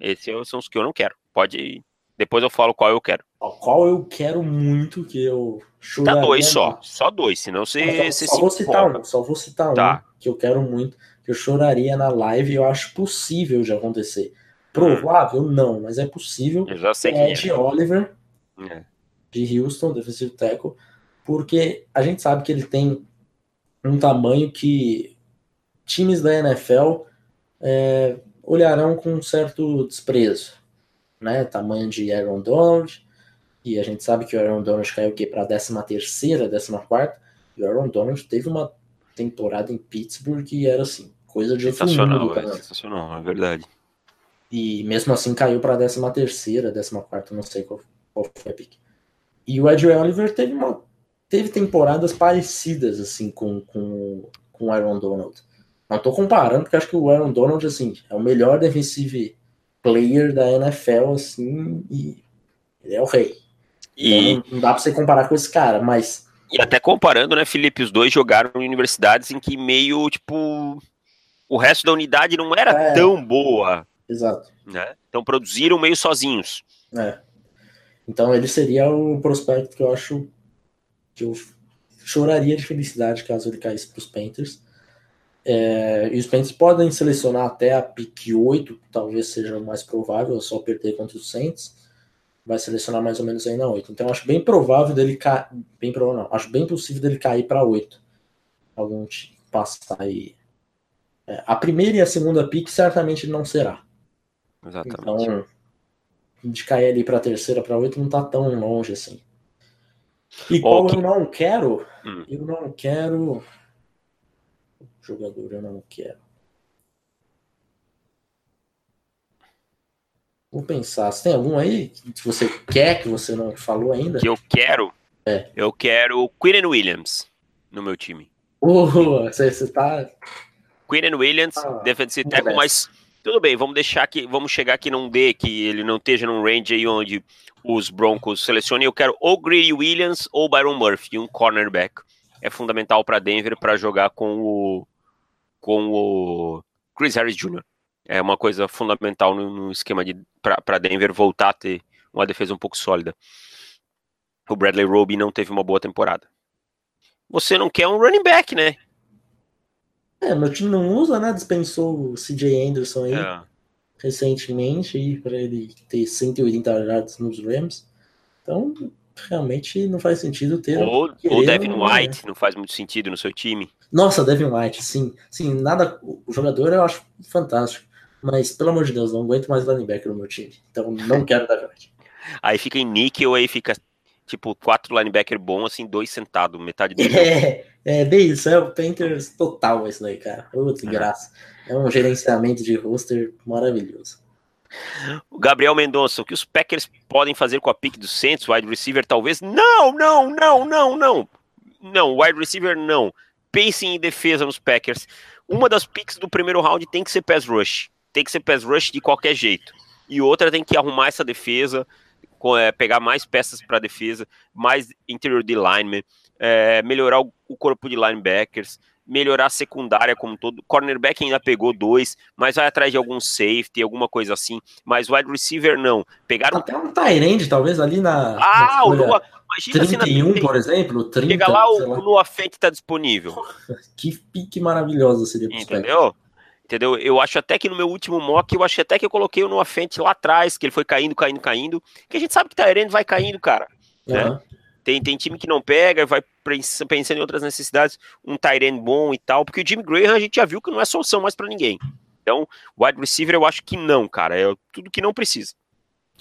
Speaker 2: Esses são os que eu não quero. Pode depois eu falo qual eu quero.
Speaker 1: Qual eu quero muito que eu
Speaker 2: Tá dois só, só dois, senão você,
Speaker 1: só, só vou citar um, só vou citar tá. um que eu quero muito eu choraria na live e eu acho possível de acontecer. Provável, não, mas é possível.
Speaker 2: Eu já sei
Speaker 1: é, de é. Oliver, é. De Houston, defensive tackle. porque a gente sabe que ele tem um tamanho que times da NFL é, olharão com um certo desprezo, né? Tamanho de Aaron Donald, e a gente sabe que o Aaron Donald caiu para a 13 terceira, 14 quarta, e o Aaron Donald teve uma temporada em Pittsburgh que era assim, coisa de
Speaker 2: sensacional, mundo, é, sensacional, é verdade.
Speaker 1: E mesmo assim caiu para a 13 terceira, 14 quarta, não sei qual, qual foi a pique. E o Ed Oliver teve uma teve temporadas parecidas assim com com, com o Aaron Donald. Não tô comparando porque acho que o Aaron Donald assim é o melhor defensive player da NFL assim e ele é o rei. E então, não dá para você comparar com esse cara, mas
Speaker 2: e até comparando, né, Felipe, os dois jogaram em universidades em que meio, tipo, o resto da unidade não era é, tão boa.
Speaker 1: Exato.
Speaker 2: Né? Então produziram meio sozinhos.
Speaker 1: É. Então ele seria o prospecto que eu acho que eu choraria de felicidade caso ele caísse para os Panthers. É, e os Panthers podem selecionar até a pick 8, talvez seja o mais provável, só perder contra os Saints. Vai selecionar mais ou menos aí na 8. Então acho bem provável dele cair. Bem provável não. Acho bem possível dele cair para 8. Algum passar aí. É, a primeira e a segunda pick certamente não será.
Speaker 2: Exatamente.
Speaker 1: Então, de cair ali para a terceira, para oito, não tá tão longe assim. E qual okay. eu não quero? Hum. Eu não quero. Jogador, eu não quero. Vou pensar. Você tem algum aí que você quer, que você não falou ainda?
Speaker 2: Que eu quero? É. Eu quero o Quinn Williams no meu time.
Speaker 1: Oh, você, você tá.
Speaker 2: Quinn Williams, ah, defensive tackle, mas tudo bem, vamos deixar que vamos chegar aqui num D que ele não esteja num range aí onde os Broncos selecionem. Eu quero ou Greedy Williams ou Byron Murphy, um cornerback. É fundamental para Denver para jogar com o com o Chris Harris Jr. É uma coisa fundamental no, no esquema de para Denver voltar a ter uma defesa um pouco sólida. O Bradley Roby não teve uma boa temporada. Você não quer um running back, né?
Speaker 1: É, meu time não usa, né? Dispensou o CJ Anderson aí é. recentemente aí para ele ter 180 yards nos Rams. Então, realmente não faz sentido ter.
Speaker 2: Ou o Devin White não faz muito sentido no seu time.
Speaker 1: Nossa, Devin White, sim. Sim, nada. O jogador eu acho fantástico. Mas, pelo amor de Deus, não aguento mais linebacker no meu time. Então, não quero Devin White.
Speaker 2: Aí fica em níquel, aí fica tipo, quatro linebacker bons, assim, dois sentados, metade do
Speaker 1: É, é bem isso, é o Panthers total isso daí, cara. Putz, é. graça. É um gerenciamento de roster maravilhoso.
Speaker 2: O Gabriel Mendonça, o que os Packers podem fazer com a pick do Saints, wide receiver, talvez? Não, não, não, não, não. Não, wide receiver não. Pensem em defesa nos Packers. Uma das picks do primeiro round tem que ser pass rush. Tem que ser pass rush de qualquer jeito. E outra tem que arrumar essa defesa é, pegar mais peças para defesa, mais interior de lineman, é, melhorar o, o, corpo de linebackers, melhorar a secundária como todo. Cornerback ainda pegou dois, mas vai atrás de algum safety, alguma coisa assim. Mas wide receiver não. Pegaram
Speaker 1: até um Tyrande, talvez ali na.
Speaker 2: Ah, na o Lua.
Speaker 1: Imagina 31, assim, por exemplo, 30.
Speaker 2: Chega lá, o, o Lua Fente está disponível.
Speaker 1: que pique maravilhosa seria.
Speaker 2: Entendeu? Entendeu? Eu acho até que no meu último mock, eu acho até que eu coloquei o Noah Fent lá atrás, que ele foi caindo, caindo, caindo. Que a gente sabe que Tyrande vai caindo, cara. Uhum. Né? Tem, tem time que não pega, vai pensando em outras necessidades, um Tyrande bom e tal, porque o Jimmy Graham a gente já viu que não é solução mais para ninguém. Então, wide receiver eu acho que não, cara. É tudo que não precisa.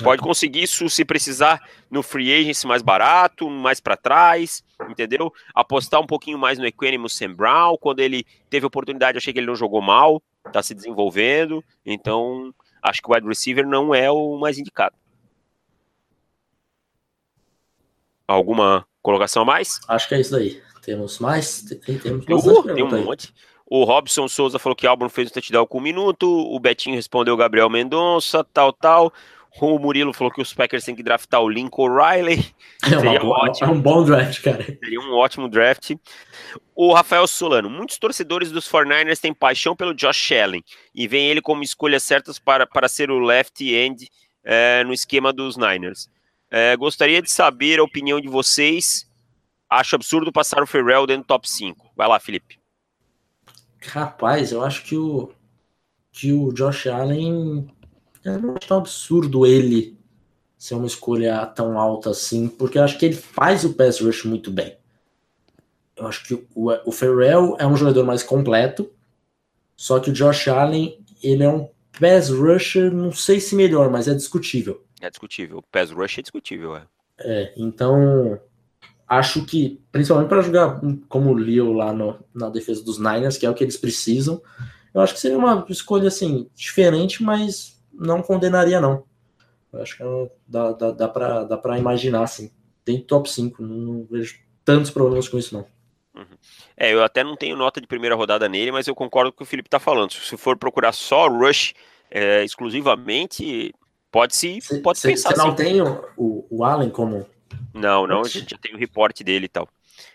Speaker 2: Pode conseguir isso se precisar no free agency mais barato, mais para trás, entendeu? Apostar um pouquinho mais no Equanimous Sam Brown, quando ele teve oportunidade, achei que ele não jogou mal, está se desenvolvendo, então acho que o wide receiver não é o mais indicado. Alguma colocação a mais?
Speaker 1: Acho que é isso aí. Temos mais? Tem, temos
Speaker 2: uh, tem um monte. O Robson Souza falou que Albon fez o touchdown com um minuto. O Betinho respondeu Gabriel Mendonça, tal, tal. O Murilo falou que os Packers têm que draftar o Lincoln Riley.
Speaker 1: É, uma boa, ótimo. é um bom draft, cara.
Speaker 2: Seria um ótimo draft. O Rafael Solano. Muitos torcedores dos 49ers têm paixão pelo Josh Allen e veem ele como escolha certa para, para ser o left end é, no esquema dos Niners. É, gostaria de saber a opinião de vocês. Acho absurdo passar o Ferrell dentro do top 5. Vai lá, Felipe.
Speaker 1: Rapaz, eu acho que o, que o Josh Allen eu não acho tão absurdo ele ser uma escolha tão alta assim, porque eu acho que ele faz o pass rush muito bem. eu acho que o, o Ferrell é um jogador mais completo, só que o Josh Allen, ele é um pass rusher, não sei se melhor, mas é discutível.
Speaker 2: É discutível. O pass rush é discutível, é.
Speaker 1: É, então acho que, principalmente para jogar como o Leo lá no, na defesa dos Niners, que é o que eles precisam, eu acho que seria uma escolha assim, diferente, mas não condenaria, não. Eu acho que é dá, dá, dá, para dá pra imaginar, assim. Tem top 5, não, não vejo tantos problemas com isso, não.
Speaker 2: Uhum. É, eu até não tenho nota de primeira rodada nele, mas eu concordo com o que o Felipe tá falando. Se for procurar só Rush é, exclusivamente, pode se pode cê, pensar.
Speaker 1: Você não assim. tem o, o Allen como.
Speaker 2: Não, não, a gente já tem o reporte dele e tal.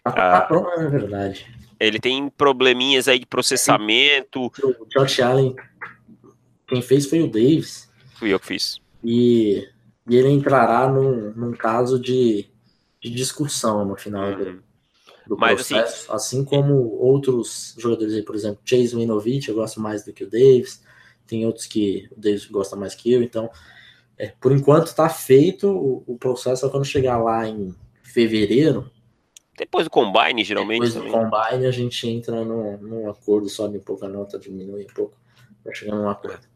Speaker 1: Ah, ah, é verdade.
Speaker 2: Ele tem probleminhas aí de processamento.
Speaker 1: O Josh Allen, quem fez foi o Davis.
Speaker 2: Fui eu que fiz.
Speaker 1: E, e ele entrará num, num caso de, de discussão no final uhum. do, do Mas, assim, processo, assim, assim como outros jogadores aí, por exemplo, Chase Winovich, eu gosto mais do que o Davis, tem outros que o Davis gosta mais que eu, então, é, por enquanto está feito o, o processo, quando chegar lá em fevereiro,
Speaker 2: depois do combine, geralmente.
Speaker 1: Depois do também. combine, a gente entra num, num acordo, sobe um pouco a nota, diminui um pouco, para chegar num acordo.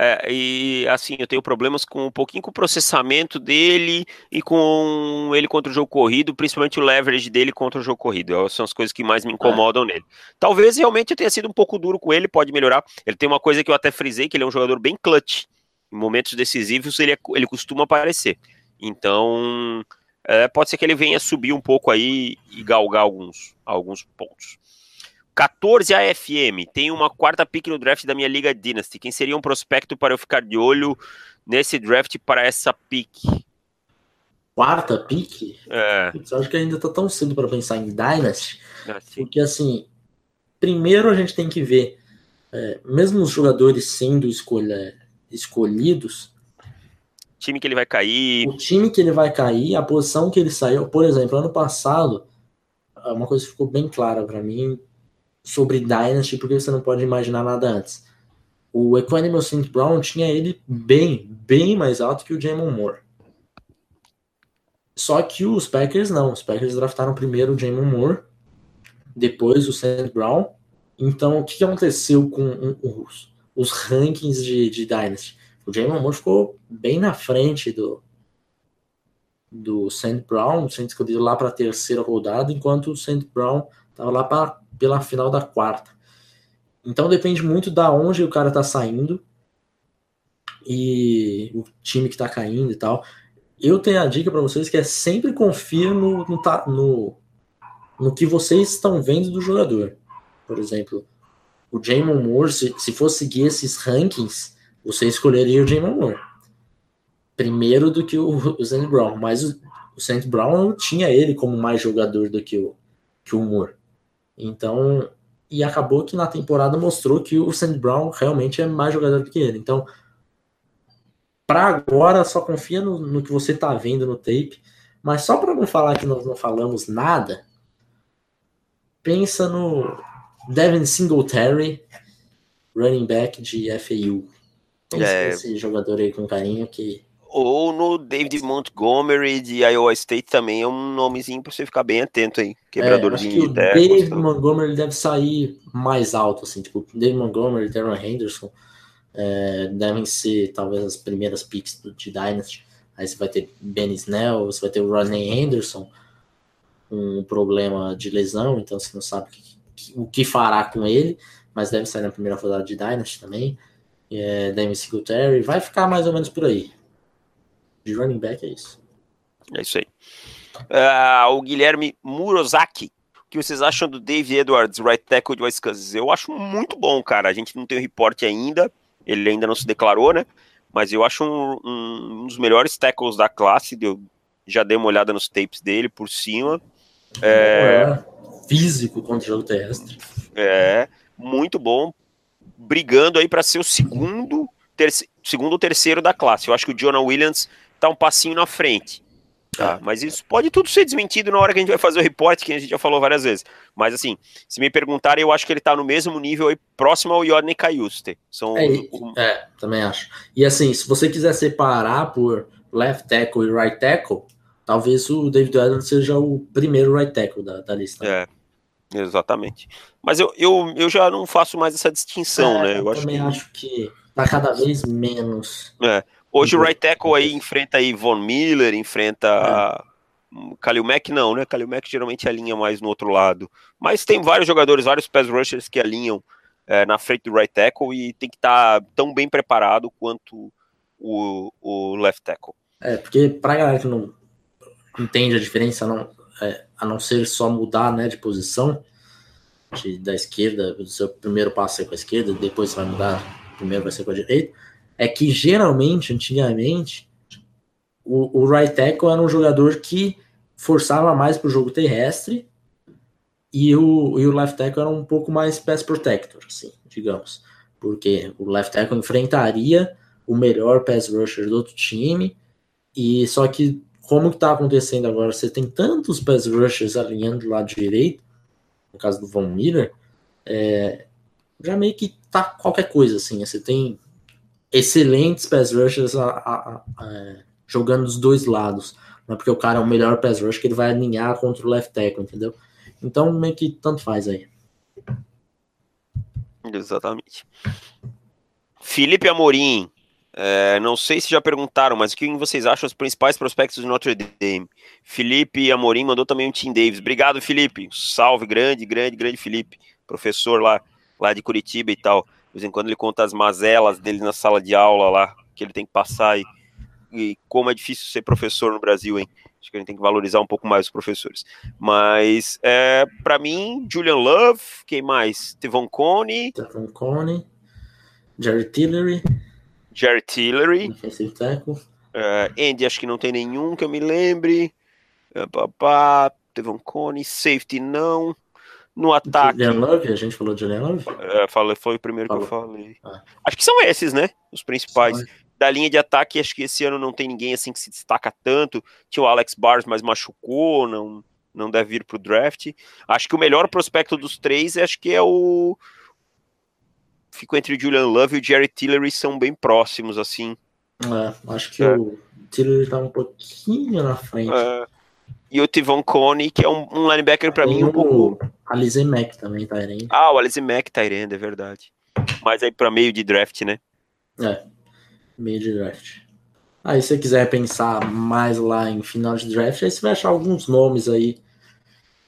Speaker 2: É, e assim, eu tenho problemas com um pouquinho com o processamento dele e com ele contra o jogo corrido, principalmente o leverage dele contra o jogo corrido. É, são as coisas que mais me incomodam é. nele. Talvez realmente eu tenha sido um pouco duro com ele, pode melhorar. Ele tem uma coisa que eu até frisei, que ele é um jogador bem clutch. Em momentos decisivos ele, é, ele costuma aparecer. Então, é, pode ser que ele venha subir um pouco aí e galgar alguns, alguns pontos. 14 AFM, tem uma quarta pick no draft da minha Liga Dynasty. Quem seria um prospecto para eu ficar de olho nesse draft para essa pick?
Speaker 1: Quarta pick? É. Eu acho que ainda tá tão cedo para pensar em Dynasty. Ah, porque assim, primeiro a gente tem que ver, é, mesmo os jogadores sendo escolha, escolhidos,
Speaker 2: time que ele vai cair.
Speaker 1: O time que ele vai cair, a posição que ele saiu. Por exemplo, ano passado, uma coisa que ficou bem clara para mim sobre Dynasty, porque você não pode imaginar nada antes. O Equanimous St. Brown tinha ele bem, bem mais alto que o Jamon Moore. Só que os Packers não. Os Packers draftaram primeiro o Jamon Moore, depois o St. Brown. Então, o que aconteceu com os, os rankings de, de Dynasty? O Jamon Moore ficou bem na frente do, do St. Brown, sendo escolhido lá para a terceira rodada, enquanto o St. Brown estava lá pra, pela final da quarta. Então depende muito da onde o cara tá saindo e o time que tá caindo e tal. Eu tenho a dica para vocês que é sempre confia no, no, no, no, que vocês estão vendo do jogador. Por exemplo, o Jamon Moore, se, se for seguir esses rankings, você escolheria o Jamon Moore. Primeiro do que o, o Saint Brown. Mas o, o Saint Brown tinha ele como mais jogador do que o, que o Moore. Então, e acabou que na temporada mostrou que o Sandy Brown realmente é mais jogador do que ele. Então, para agora, só confia no, no, que você tá vendo no tape. Mas só para não falar que nós não falamos nada, pensa no Devin Singletary, running back de FAU. Pensa é... esse jogador aí com carinho que
Speaker 2: ou no David Montgomery de Iowa State também é um nomezinho para você ficar bem atento aí. Quebradorzinho
Speaker 1: é, de terra. O David Montgomery deve sair mais alto, assim, tipo, David Montgomery, Darren Henderson é, devem ser talvez as primeiras picks do, de Dynasty. Aí você vai ter Ben Snell, você vai ter o Rodney Henderson, um problema de lesão, então você não sabe o que fará com ele, mas deve sair na primeira rodada de Dynasty também. É, Devin Singletary, vai ficar mais ou menos por aí de running back é isso.
Speaker 2: É isso aí. Uh, o Guilherme Murozaki. O que vocês acham do Dave Edwards, right tackle de Wisconsin? Eu acho muito bom, cara. A gente não tem o reporte ainda. Ele ainda não se declarou, né? Mas eu acho um, um, um dos melhores tackles da classe. Eu já dei uma olhada nos tapes dele por cima.
Speaker 1: É... é físico contra o jogo terrestre.
Speaker 2: É, muito bom. Brigando aí para ser o segundo, terce... segundo ou terceiro da classe. Eu acho que o Jonah Williams tá um passinho na frente. Tá? É. Mas isso pode tudo ser desmentido na hora que a gente vai fazer o report, que a gente já falou várias vezes. Mas assim, se me perguntarem, eu acho que ele tá no mesmo nível aí, próximo ao Yodney Cayuste. São
Speaker 1: é, é, também acho. E assim, se você quiser separar por left tackle e right tackle, talvez o David Edwards seja o primeiro right tackle da, da lista.
Speaker 2: É. Exatamente. Mas eu, eu, eu já não faço mais essa distinção,
Speaker 1: É,
Speaker 2: né? Eu,
Speaker 1: Eu,
Speaker 2: acho
Speaker 1: também
Speaker 2: que.
Speaker 1: acho que tá cada vez menos.
Speaker 2: É. Hoje o
Speaker 1: Uhum.
Speaker 2: right tackle aí enfrenta aí Von Miller, enfrenta hum, Kalil Mack não, né? Kalil Mack geralmente alinha mais no outro lado. Mas tem vários jogadores, vários pass rushers que alinham é, na frente do right tackle e tem que estar tão bem preparado quanto o, o left tackle.
Speaker 1: É, porque pra galera que não entende a diferença, não, é, a não ser só mudar né, de posição, de, da esquerda, o seu primeiro passo é com a esquerda, depois vai mudar, primeiro vai ser com a direita, é que geralmente, antigamente, o, o right tackle era um jogador que forçava mais pro jogo terrestre e o, e o left tackle era um pouco mais pass protector, assim, digamos. Porque o left tackle enfrentaria o melhor pass rusher do outro time e só que como que tá acontecendo agora? Você tem tantos pass rushers alinhando do lado direito, no caso do Von Miller, é, já meio que tá qualquer coisa assim. Você tem excelentes pass rushers a- a- a- é, jogando dos dois lados. Não é porque o cara é o melhor pass rush que ele vai alinhar contra o left tackle, entendeu? Então meio que tanto faz aí.
Speaker 2: Exatamente. Felipe Amorim. É, não sei se já perguntaram, mas o que vocês acham os principais prospectos do Notre Dame? Felipe Amorim mandou também um Tim Davis. Obrigado, Felipe. Salve, grande, grande, grande Felipe. Professor lá, lá de Curitiba e tal. De vez em quando ele conta as mazelas dele na sala de aula lá, que ele tem que passar e, e como é difícil ser professor no Brasil, hein? Acho que a gente tem que valorizar um pouco mais os professores. Mas, é, para mim, Julian Love, quem mais? Tevon Coney,
Speaker 1: Stephen Coney, Jerry Tillery,
Speaker 2: Jerry Tillery,
Speaker 1: defensive tackle.
Speaker 2: é, Andy, acho que não tem nenhum que eu me lembre. É, papá, Tevon Coney, safety não. No ataque,
Speaker 1: Julian Love, a gente falou de Julian Love?
Speaker 2: é, falei, foi o primeiro que eu
Speaker 1: Falou.
Speaker 2: falei.
Speaker 1: Ah.
Speaker 2: Acho que são esses, né? Os principais. Da linha de ataque, acho que esse ano não tem ninguém assim que se destaca tanto. Tinha o Alex Bars, mas machucou, não, não deve vir pro draft. Acho que o melhor prospecto dos três, acho que é o. Fico entre o Julian Love e o Jerry Tillery, são bem próximos, assim.
Speaker 1: É, acho que
Speaker 2: É.
Speaker 1: o Tillery tá um pouquinho na frente.
Speaker 2: É, e o Tivon Coney, que é um, um linebacker para mim um pouco.
Speaker 1: Alize Mack também tá aí.
Speaker 2: Ah, o Alice Mack, Tyrande, é verdade. Mas aí para meio de draft, né?
Speaker 1: É, meio de draft. Aí se você quiser pensar mais lá em final de draft, aí você vai achar alguns nomes aí.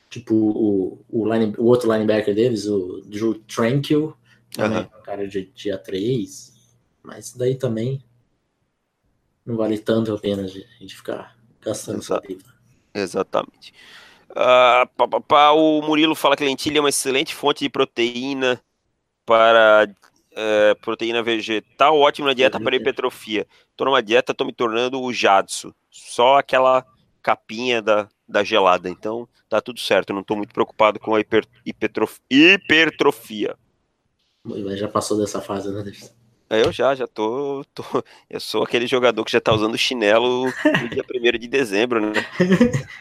Speaker 1: Tipo o, o, line, o outro linebacker deles, o Drew Tranquil, também,
Speaker 2: Aham.
Speaker 1: um cara de dia 3. Mas daí também não vale tanto a pena de a gente ficar gastando
Speaker 2: Exato.
Speaker 1: saliva.
Speaker 2: Exatamente. Ah, pá, pá, pá, o Murilo fala que lentilha é uma excelente fonte de proteína para é, proteína vegetal, ótimo na dieta para hipertrofia. Tô numa dieta, tô me tornando o Jadso. Só aquela capinha da, da gelada. Então tá tudo certo. Não tô muito preocupado com a hiper, hipertrof- hipertrofia.
Speaker 1: Mas Já passou dessa fase, né? Davidson?
Speaker 2: É, Eu já, já tô, tô- Eu sou aquele jogador que já tá usando chinelo no dia 1 de dezembro, né?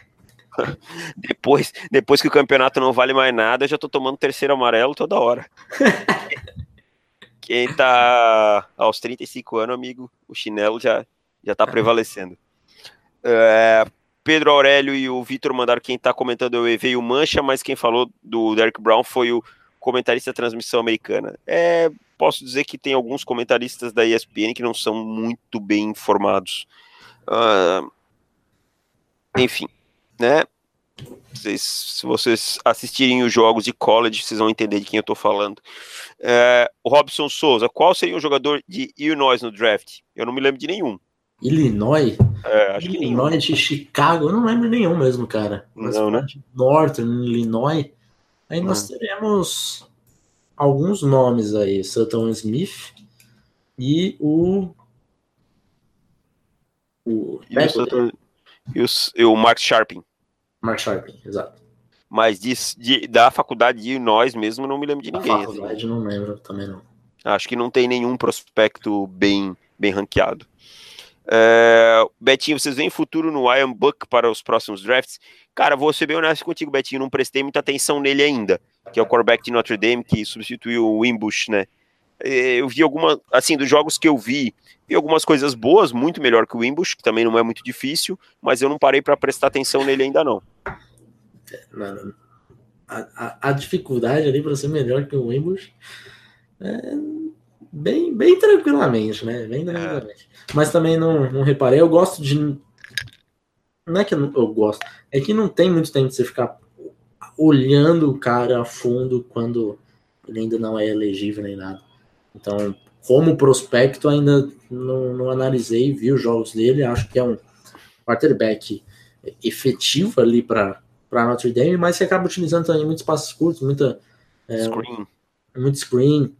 Speaker 2: Depois, depois que o campeonato não vale mais nada, eu já tô tomando terceiro amarelo toda hora. Quem tá aos 35 anos, amigo, o chinelo já, já tá prevalecendo. É, Pedro Aurélio e o Vitor mandaram quem tá comentando é o EV e o Mancha, mas quem falou do Derek Brown foi o comentarista da transmissão americana. É, posso dizer que tem alguns comentaristas da ESPN que não são muito bem informados. Ah, enfim, né? Vocês, se vocês assistirem os jogos de college, vocês vão entender de quem eu tô falando. É, o Robson Souza, qual seria o jogador de Illinois no draft? Eu não me lembro de nenhum.
Speaker 1: Illinois?
Speaker 2: É.
Speaker 1: Illinois de Chicago, eu não lembro nenhum mesmo, cara. Mas
Speaker 2: Não, né?
Speaker 1: de Northern, Illinois. Aí nós teremos alguns nomes aí. Sutton Smith e o. O.
Speaker 2: E o, Sutton- e o, e o Mark Sharping.
Speaker 1: Mark Sharping, exato.
Speaker 2: Mas de, de- da faculdade de Illinois mesmo, não me lembro de
Speaker 1: A
Speaker 2: ninguém. assim.
Speaker 1: faculdade não lembro também não.
Speaker 2: Acho que não tem nenhum prospecto bem, bem ranqueado. É, Betinho, vocês veem futuro no Ian Buck para os próximos drafts? Cara, vou ser bem honesto contigo, Betinho, não prestei muita atenção nele ainda, que é o quarterback de Notre Dame, que substituiu o Wimbush, né? É, Eu vi alguma, assim, dos jogos que eu vi, vi algumas coisas boas, muito melhor que o Wimbush, que também não é muito difícil, mas eu não parei para prestar atenção nele ainda não.
Speaker 1: Não, a, a, dificuldade ali para ser melhor que o Wimbush é bem, bem tranquilamente, né? Bem tranquilamente. É. Mas também não, não reparei. Eu gosto de. Não é que eu, não, eu gosto, é que não tem muito tempo de você ficar olhando o cara a fundo quando ele ainda não é elegível nem nada. Então, como prospecto, ainda não, não analisei, vi os jogos dele, acho que é um quarterback efetivo ali para Notre Dame, mas que acaba utilizando também muitos passos curtos, muita é, screen. muito screen.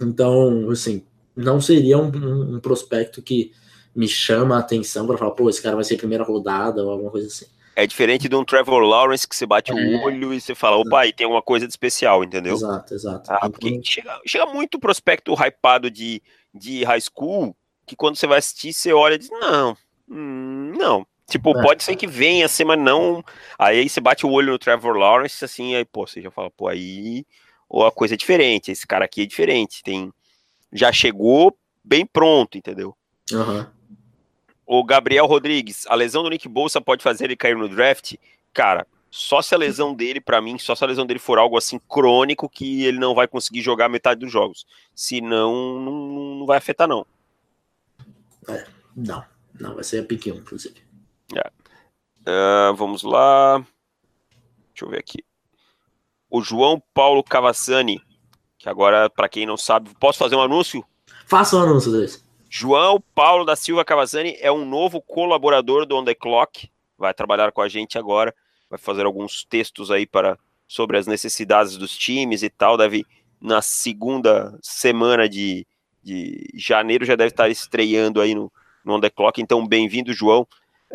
Speaker 1: Então, assim, não seria um, um, um prospecto que me chama a atenção para falar, pô, esse cara vai ser primeira rodada ou alguma coisa assim.
Speaker 2: É diferente de um Trevor Lawrence que você bate é. o olho e você fala, opa, aí tem uma coisa de especial, entendeu?
Speaker 1: Exato, exato.
Speaker 2: Ah, porque então chega, chega muito prospecto hypado de, de high school que quando você vai assistir, você olha e diz, não, hum, não. Tipo, é. pode ser que venha ser, mas não. Aí você bate o olho no Trevor Lawrence, assim, aí, pô, você já fala, pô, aí ou a coisa é diferente, esse cara aqui é diferente, tem já chegou bem pronto, entendeu?
Speaker 1: Uhum.
Speaker 2: O Gabriel Rodrigues, a lesão do Nick Bolsa pode fazer ele cair no draft? Cara, só se a lesão dele, para mim, só se a lesão dele for algo assim crônico que ele não vai conseguir jogar metade dos jogos. Senão, não, não vai afetar, não.
Speaker 1: É, não, não, vai ser a pique 1, inclusive.
Speaker 2: É. Uh, vamos lá. Deixa eu ver aqui. O João Paulo Cavassani, que agora, para quem não sabe, posso fazer um anúncio?
Speaker 1: Faça um anúncio desse.
Speaker 2: João Paulo da Silva Cavazzani é um novo colaborador do On The Clock, vai trabalhar com a gente agora, vai fazer alguns textos aí para sobre as necessidades dos times e tal, deve na segunda semana de, de janeiro já deve estar estreando aí no, no On The Clock, então bem-vindo João,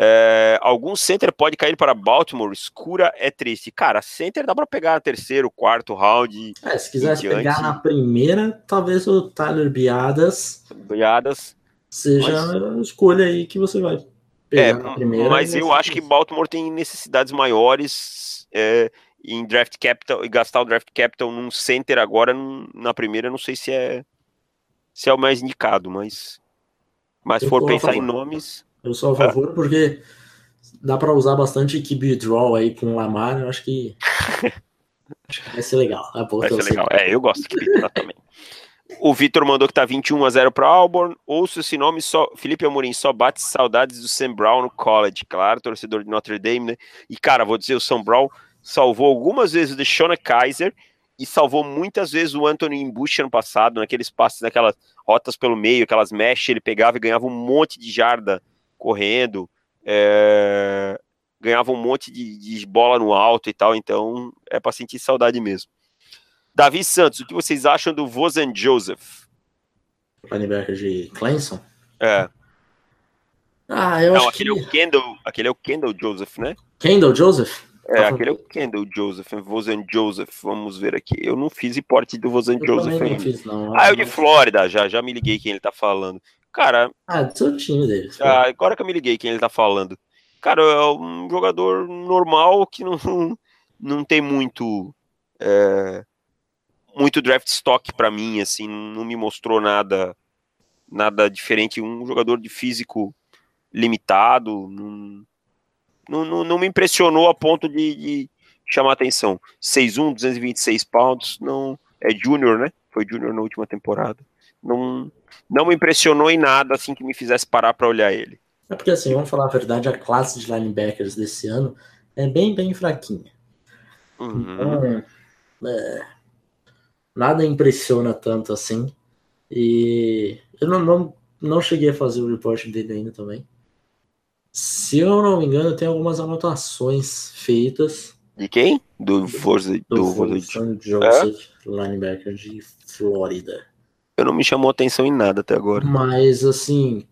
Speaker 2: é, algum center pode cair para Baltimore, escura é triste. Cara, center dá para pegar terceiro, quarto round.
Speaker 1: É, se quisesse pegar na primeira, talvez o Tyler Biadas.
Speaker 2: Biadas.
Speaker 1: Seja mas... a escolha aí que você vai
Speaker 2: pegar é, na primeira. Mas eu acho que Baltimore tem necessidades maiores é, em draft capital e gastar o draft capital num center agora na primeira, não sei se é se é o mais indicado, mas mas for pensar em nomes
Speaker 1: eu sou a favor é. porque dá para usar bastante keep draw aí com o Lamar, eu acho que, acho que vai ser legal.
Speaker 2: É vai ser legal. É, eu gosto de também. O Vitor mandou que tá 21 a 0 para Auburn. Ouço esse nome só. Felipe Amorim só bate saudades do Sam Brown no college, claro, torcedor de Notre Dame, né? E cara, vou dizer, o Sam Brown salvou algumas vezes o Deshauna Kaiser e salvou muitas vezes o Anthony Bush ano passado, naqueles passes, naquelas rotas pelo meio, aquelas mesh, ele pegava e ganhava um monte de jarda correndo, é, ganhava um monte de, de, bola no alto e tal, então é para sentir saudade mesmo. Davi Santos, o que vocês acham do Vozen Joseph?
Speaker 1: Linebacker de Clemson?
Speaker 2: É.
Speaker 1: Ah, eu Não, acho
Speaker 2: aquele que... é o Kendall, aquele é o Kendall Joseph, né?
Speaker 1: Kendall Joseph?
Speaker 2: É, tá aquele é o Kendall Joseph, Vozen Joseph, vamos ver aqui. Eu não fiz reporte do Vozen Joseph
Speaker 1: ainda. Não fiz, não.
Speaker 2: Ah, é o de Flórida, já, já me liguei quem ele tá falando. Cara.
Speaker 1: Ah, do seu time dele.
Speaker 2: Ah, agora que eu me liguei quem ele tá falando. Cara, é um jogador normal que não, não tem muito. É, muito draft stock para mim, assim, não me mostrou nada nada diferente. Um jogador de físico limitado, não, não, não me impressionou a ponto de, de chamar atenção. 6'1, 226 pounds, não. É júnior, né? Foi júnior na última temporada. Não, não me impressionou em nada assim que me fizesse parar para olhar ele.
Speaker 1: É porque assim, vamos falar a verdade, a classe de linebackers desse ano é bem, bem fraquinha. Uhum. Então, é, nada impressiona tanto assim. E eu não, não, não cheguei a fazer o report dele ainda também. Se eu não me engano, tem algumas anotações feitas.
Speaker 2: De quem? Do Forza do,
Speaker 1: do Joseph, é? linebacker de Flórida
Speaker 2: não me chamou atenção em nada até agora.
Speaker 1: Mas, assim,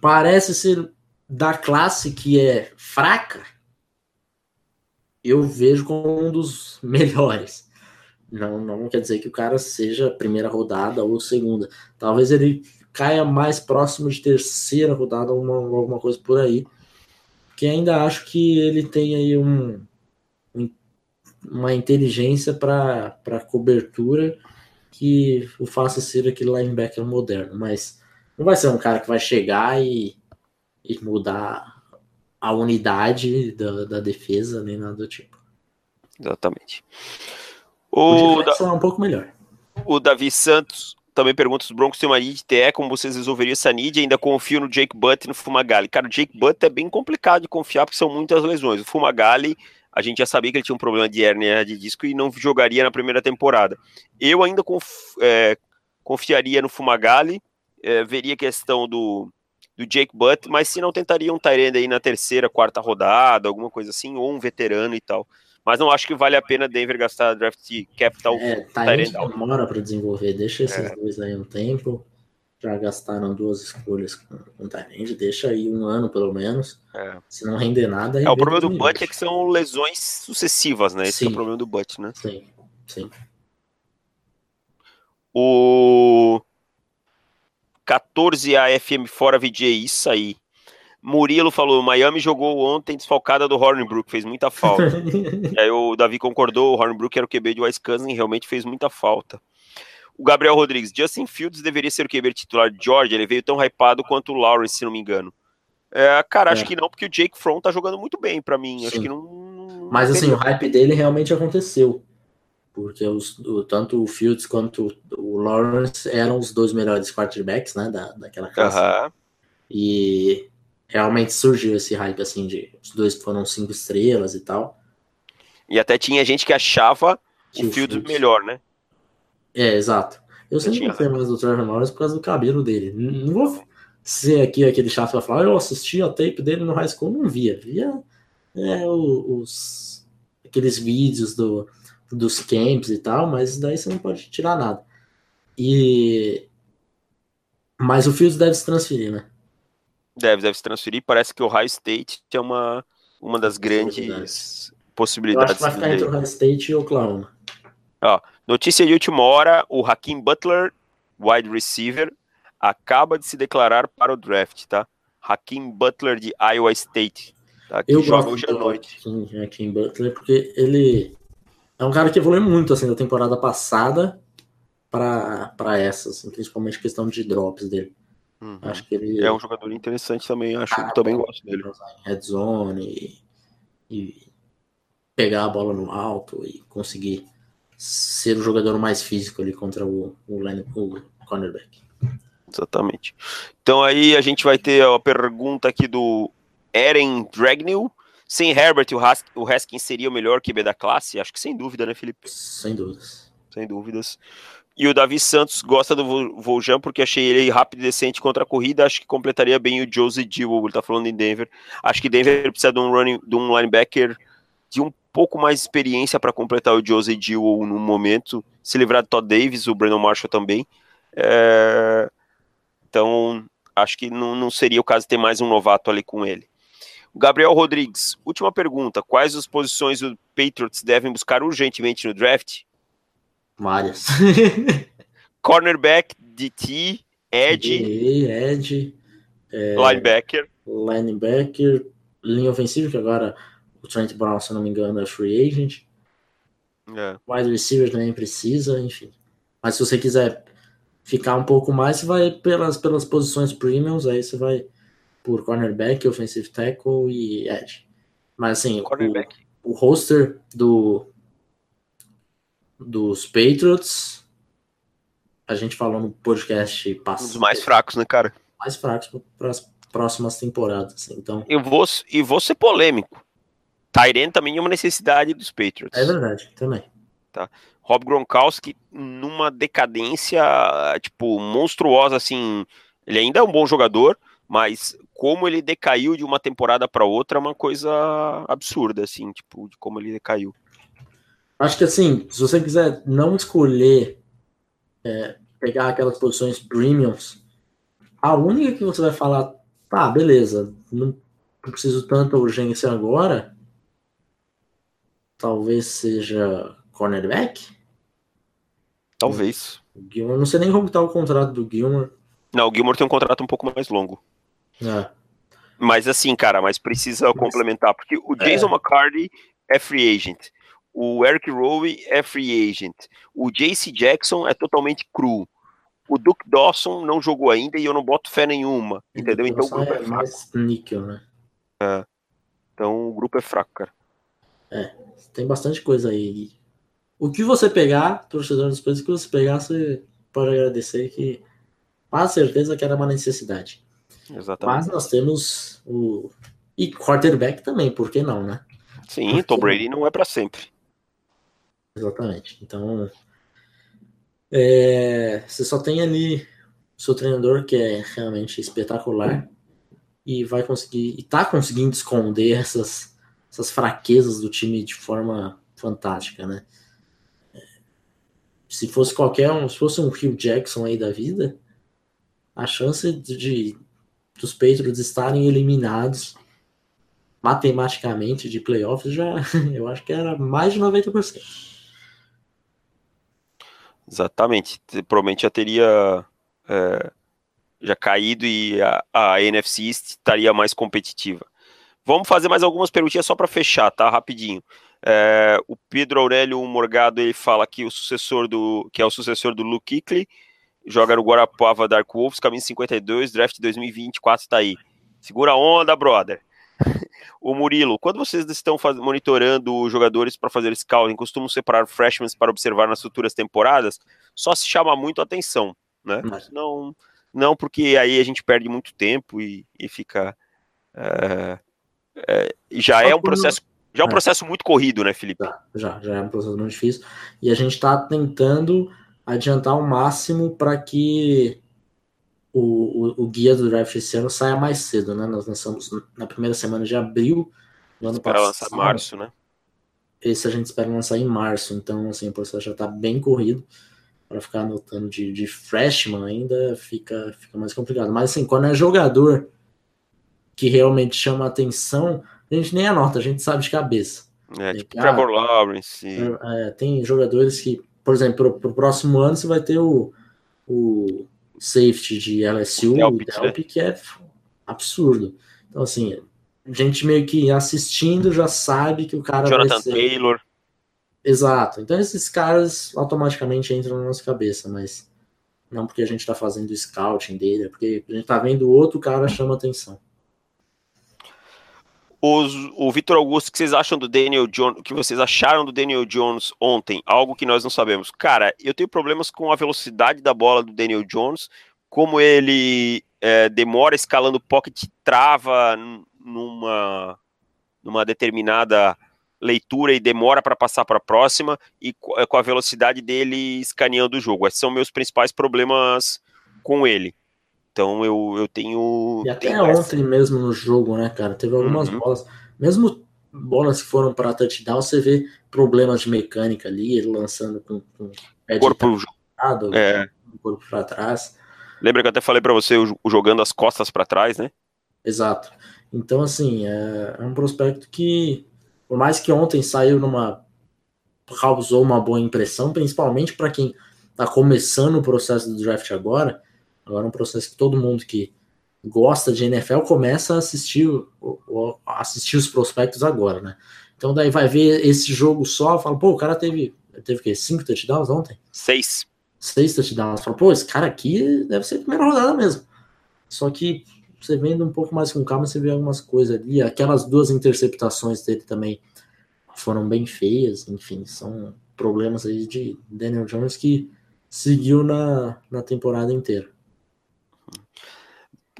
Speaker 1: parece ser da classe que é fraca, eu vejo como um dos melhores. Não, não quer dizer que o cara seja primeira rodada ou segunda. Talvez ele caia mais próximo de terceira rodada alguma, alguma coisa por aí. Que ainda acho que ele tem aí um, uma inteligência para cobertura que o faça ser aquele linebacker moderno, mas não vai ser um cara que vai chegar e, e mudar a unidade da, da defesa, nem nada do tipo.
Speaker 2: Exatamente.
Speaker 1: O, o da... é um pouco melhor.
Speaker 2: O Davi Santos também pergunta se os Broncos têm uma need TE, como vocês resolveriam essa need? Ainda confio no Jake Butt e no Fumagalli. Cara, o Jake Butt é bem complicado de confiar porque são muitas lesões. O Fumagalli, a gente já sabia que ele tinha um problema de hérnia de disco e não jogaria na primeira temporada. Eu ainda conf, é, confiaria no Fumagalli, é, veria a questão do, do Jake Butt, mas se não tentaria um Tyrande aí na terceira, quarta rodada, alguma coisa assim, ou um veterano e tal. Mas não acho que vale a pena Denver gastar draft capital.
Speaker 1: É, Tyrande demora para desenvolver, deixa esses é. dois aí um tempo. Já gastaram duas escolhas com, com Tyrande, deixa aí um ano pelo menos. É. Se não render nada.
Speaker 2: É, o problema do Butt é que são lesões sucessivas, né? Esse sim. é o problema do Butt, né?
Speaker 1: Sim, sim.
Speaker 2: O 14 AFM fora VJ, isso aí. Murilo falou: Miami jogou ontem desfalcada do Hornbrook, fez muita falta. aí o Davi concordou: o Hornbrook era o QB de Wisconsin, realmente fez muita falta. O Gabriel Rodrigues: Justin Fields deveria ser o QB titular de Georgia, ele veio tão hypado quanto o Lawrence, se não me engano. É, cara, é. acho que não, porque o Jake Fromm tá jogando muito bem para mim. Sim. Acho que não.
Speaker 1: Mas assim, o hype dele realmente aconteceu. Porque os, o, tanto o Fields quanto o Lawrence eram os dois melhores quarterbacks, né? Da, daquela classe. Uhum. E realmente surgiu esse hype assim de os dois foram cinco estrelas e tal.
Speaker 2: E até tinha gente que achava que o Fields, melhor, né?
Speaker 1: É, exato. Eu sempre gostei mais do Trevor Lawrence por causa do cabelo dele. Não vou ser aqui aquele chato pra falar, eu assisti a tape dele no high school, não via. Via é, os, aqueles vídeos do, dos camps e tal, mas daí você não pode tirar nada. E mas o Fields deve se transferir, né?
Speaker 2: Deve, deve se transferir. Parece que o High State é uma, uma das grandes possibilidades.
Speaker 1: Eu acho que vai ficar entre o High State e o Oklahoma.
Speaker 2: Ó, notícia de última hora: o Hakim Butler, wide receiver, acaba de se declarar para o draft, tá? Hakim Butler de Iowa State. Tá?
Speaker 1: Que Eu joga hoje à noite. Hakim, Hakim Butler, porque ele é um cara que evoluiu muito assim da temporada passada para essa, assim, principalmente questão de drops dele.
Speaker 2: Uhum. Acho que ele
Speaker 1: é
Speaker 2: um jogador interessante também, acho que também gosto dele.
Speaker 1: Red zone e, e, pegar a bola no alto e conseguir ser o jogador mais físico ali contra o, o, line, o cornerback.
Speaker 2: Exatamente. Então aí a gente vai ter a pergunta aqui do Eren Dragnil. Sem Herbert, o, Hask, o Haskins seria o melhor QB da classe? Acho que sem dúvida, né, Felipe?
Speaker 1: Sem dúvidas.
Speaker 2: Sem dúvidas. E o Davi Santos gosta do Voljan porque achei ele rápido e decente contra a corrida. Acho que completaria bem o Josie Dewell. Ele tá falando em Denver. Acho que Denver precisa de um, running, de um linebacker de um pouco mais de experiência para completar o Josie Dewell no momento. Se livrar do Todd Davis, o Brandon Marshall também. É... Então, acho que não, não seria o caso de ter mais um novato ali com ele. O Gabriel Rodrigues, última pergunta. Quais as posições do Patriots devem buscar urgentemente no draft?
Speaker 1: Várias.
Speaker 2: Cornerback, DT, Edge.
Speaker 1: Edge.
Speaker 2: É, linebacker.
Speaker 1: Linebacker. Linha ofensiva, que agora o Trent Brown, se não me engano, é free agent. É. Wide receiver também precisa, enfim. Mas se você quiser ficar um pouco mais, você vai pelas, pelas posições premiums, aí você vai por cornerback, offensive tackle e edge. Mas assim, o, o roster do dos Patriots. A gente falou no podcast
Speaker 2: passado. Um dos mais fracos, né, cara?
Speaker 1: Mais fracos para as próximas temporadas. Assim, então...
Speaker 2: Eu vou, e vou ser polêmico. Tyrene também é uma necessidade dos Patriots.
Speaker 1: É verdade, também.
Speaker 2: Tá. Rob Gronkowski numa decadência, tipo, monstruosa, assim. Ele ainda é um bom jogador, mas como ele decaiu de uma temporada para outra é uma coisa absurda, assim, tipo, de como ele decaiu.
Speaker 1: Acho que assim, se você quiser não escolher é, pegar aquelas posições premiums, a única que você vai falar, tá, beleza, não preciso tanta urgência agora, talvez seja cornerback?
Speaker 2: Talvez.
Speaker 1: Gilmore, não sei nem como está o contrato do Gilmore.
Speaker 2: Não, o Gilmore tem um contrato um pouco mais longo.
Speaker 1: É.
Speaker 2: Mas assim, cara, mas precisa mas... complementar, porque o é. Jason é. McCarthy é free agent o Eric Rowe é free agent, o JC Jackson é totalmente cru, o Duke Dawson não jogou ainda e eu não boto fé nenhuma, entendeu? Então o grupo é, é
Speaker 1: mais níquel, né?
Speaker 2: É. Então o grupo é fraco, cara.
Speaker 1: É, tem bastante coisa aí. O que você pegar, torcedor dos Patriots, o que você pegar, você pode agradecer que com certeza que era uma necessidade.
Speaker 2: Exatamente.
Speaker 1: Mas nós temos o. E quarterback também, por que não, né?
Speaker 2: Sim, Tom Brady não é para sempre.
Speaker 1: Exatamente. Então, é, você só tem ali o seu treinador que é realmente espetacular e vai conseguir e tá conseguindo esconder essas, essas fraquezas do time de forma fantástica, né? Se fosse qualquer um, se fosse um Hugh Jackson aí da vida, a chance de, dos Patriots estarem eliminados matematicamente de playoffs já eu acho que era mais de 90%.
Speaker 2: Exatamente. Provavelmente já teria é, já caído e a, a NFC estaria mais competitiva. Vamos fazer mais algumas perguntinhas só para fechar, tá? Rapidinho. É, o Pedro Aurélio Morgado ele fala que o sucessor do que é o sucessor do Luke Kuechly joga no Guarapava Dark Wolves, caminho 52, draft 2024 está aí. Segura a onda, brother. o Murilo, quando vocês estão monitorando jogadores para fazer scouting, costumam separar freshmen para observar nas futuras temporadas? Só se chama muito atenção, né? Mas não, não porque aí a gente perde muito tempo e, e fica. É, é, já é um processo. Já é um é. processo muito corrido, né, Felipe?
Speaker 1: Já, já, é um processo muito difícil. E a gente está tentando adiantar o máximo para que o, o, o, guia do draft esse ano saia mais cedo, né? Nós lançamos na primeira semana de abril
Speaker 2: do ano passado. lançar março, né?
Speaker 1: Esse a gente espera lançar em março, então assim, o processo já está bem corrido. Para ficar anotando de, de freshman ainda fica, fica mais complicado. Mas assim, quando é jogador que realmente chama atenção, a gente nem anota, a gente sabe de cabeça.
Speaker 2: É, tipo ah, Trevor Lawrence.
Speaker 1: É, tem jogadores que, por exemplo, para o próximo ano você vai ter o, o safety de LSU, o Delpit, né? que é absurdo. Então, assim, a gente meio que assistindo já sabe que o cara
Speaker 2: Jonathan vai ser... Taylor.
Speaker 1: Exato. Então esses caras automaticamente entram na nossa cabeça, mas não porque a gente está fazendo o scouting dele, é porque a gente está vendo outro cara chama atenção.
Speaker 2: Os, o Vitor Augusto, o que vocês acham do Daniel Jones? O que vocês acharam do Daniel Jones ontem? Algo que nós não sabemos. Cara, eu tenho problemas com a velocidade da bola do Daniel Jones, como ele é, demora escalando o pocket, trava numa, numa determinada leitura e demora para passar para a próxima, e é, com a velocidade dele escaneando o jogo. Esses são meus principais problemas com ele. Então eu, eu tenho.
Speaker 1: E até
Speaker 2: tenho
Speaker 1: ontem essa... mesmo no jogo, né, cara? Teve algumas uhum. bolas, mesmo bolas que foram para touchdown, você vê problemas de mecânica ali, ele lançando com, com
Speaker 2: o corpo
Speaker 1: jogado, é. o corpo para trás.
Speaker 2: Lembra que eu até falei para você o jogando as costas para trás, né?
Speaker 1: Exato. Então, assim, é, é um prospecto que por mais que ontem saiu numa. causou uma boa impressão, principalmente para quem está começando o processo do draft agora. Agora é um processo que todo mundo que gosta de NFL começa a assistir, assistir os prospectos agora, né? Então daí vai ver esse jogo só, fala, pô, o cara teve, teve o quê? Cinco touchdowns ontem?
Speaker 2: Seis.
Speaker 1: Seis touchdowns. Fala, pô, esse cara aqui deve ser a primeira rodada mesmo. Só que você vendo um pouco mais com calma, você vê algumas coisas ali. Aquelas duas interceptações dele também foram bem feias, enfim, são problemas aí de Daniel Jones que seguiu na, na temporada inteira.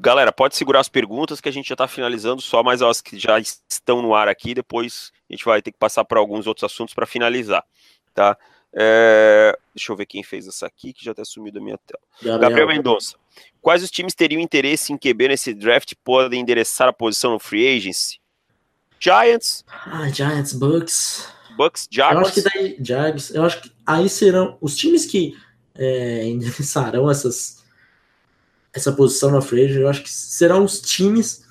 Speaker 2: Galera, pode segurar as perguntas que a gente já está finalizando, só mais as que já estão no ar aqui, depois a gente vai ter que passar para alguns outros assuntos para finalizar, tá? É... Deixa eu ver quem fez essa aqui, que já até sumiu da minha tela. Gabriel, Gabriel Mendonça. Quais os times teriam interesse em QB nesse draft podem endereçar a posição no free agency? Giants.
Speaker 1: Ah, Giants, Bucks.
Speaker 2: Bucks, Jaguars.
Speaker 1: Eu acho que daí, Jaguars, eu acho que aí serão os times que é, endereçarão essas, essa posição na agency, eu acho que serão os times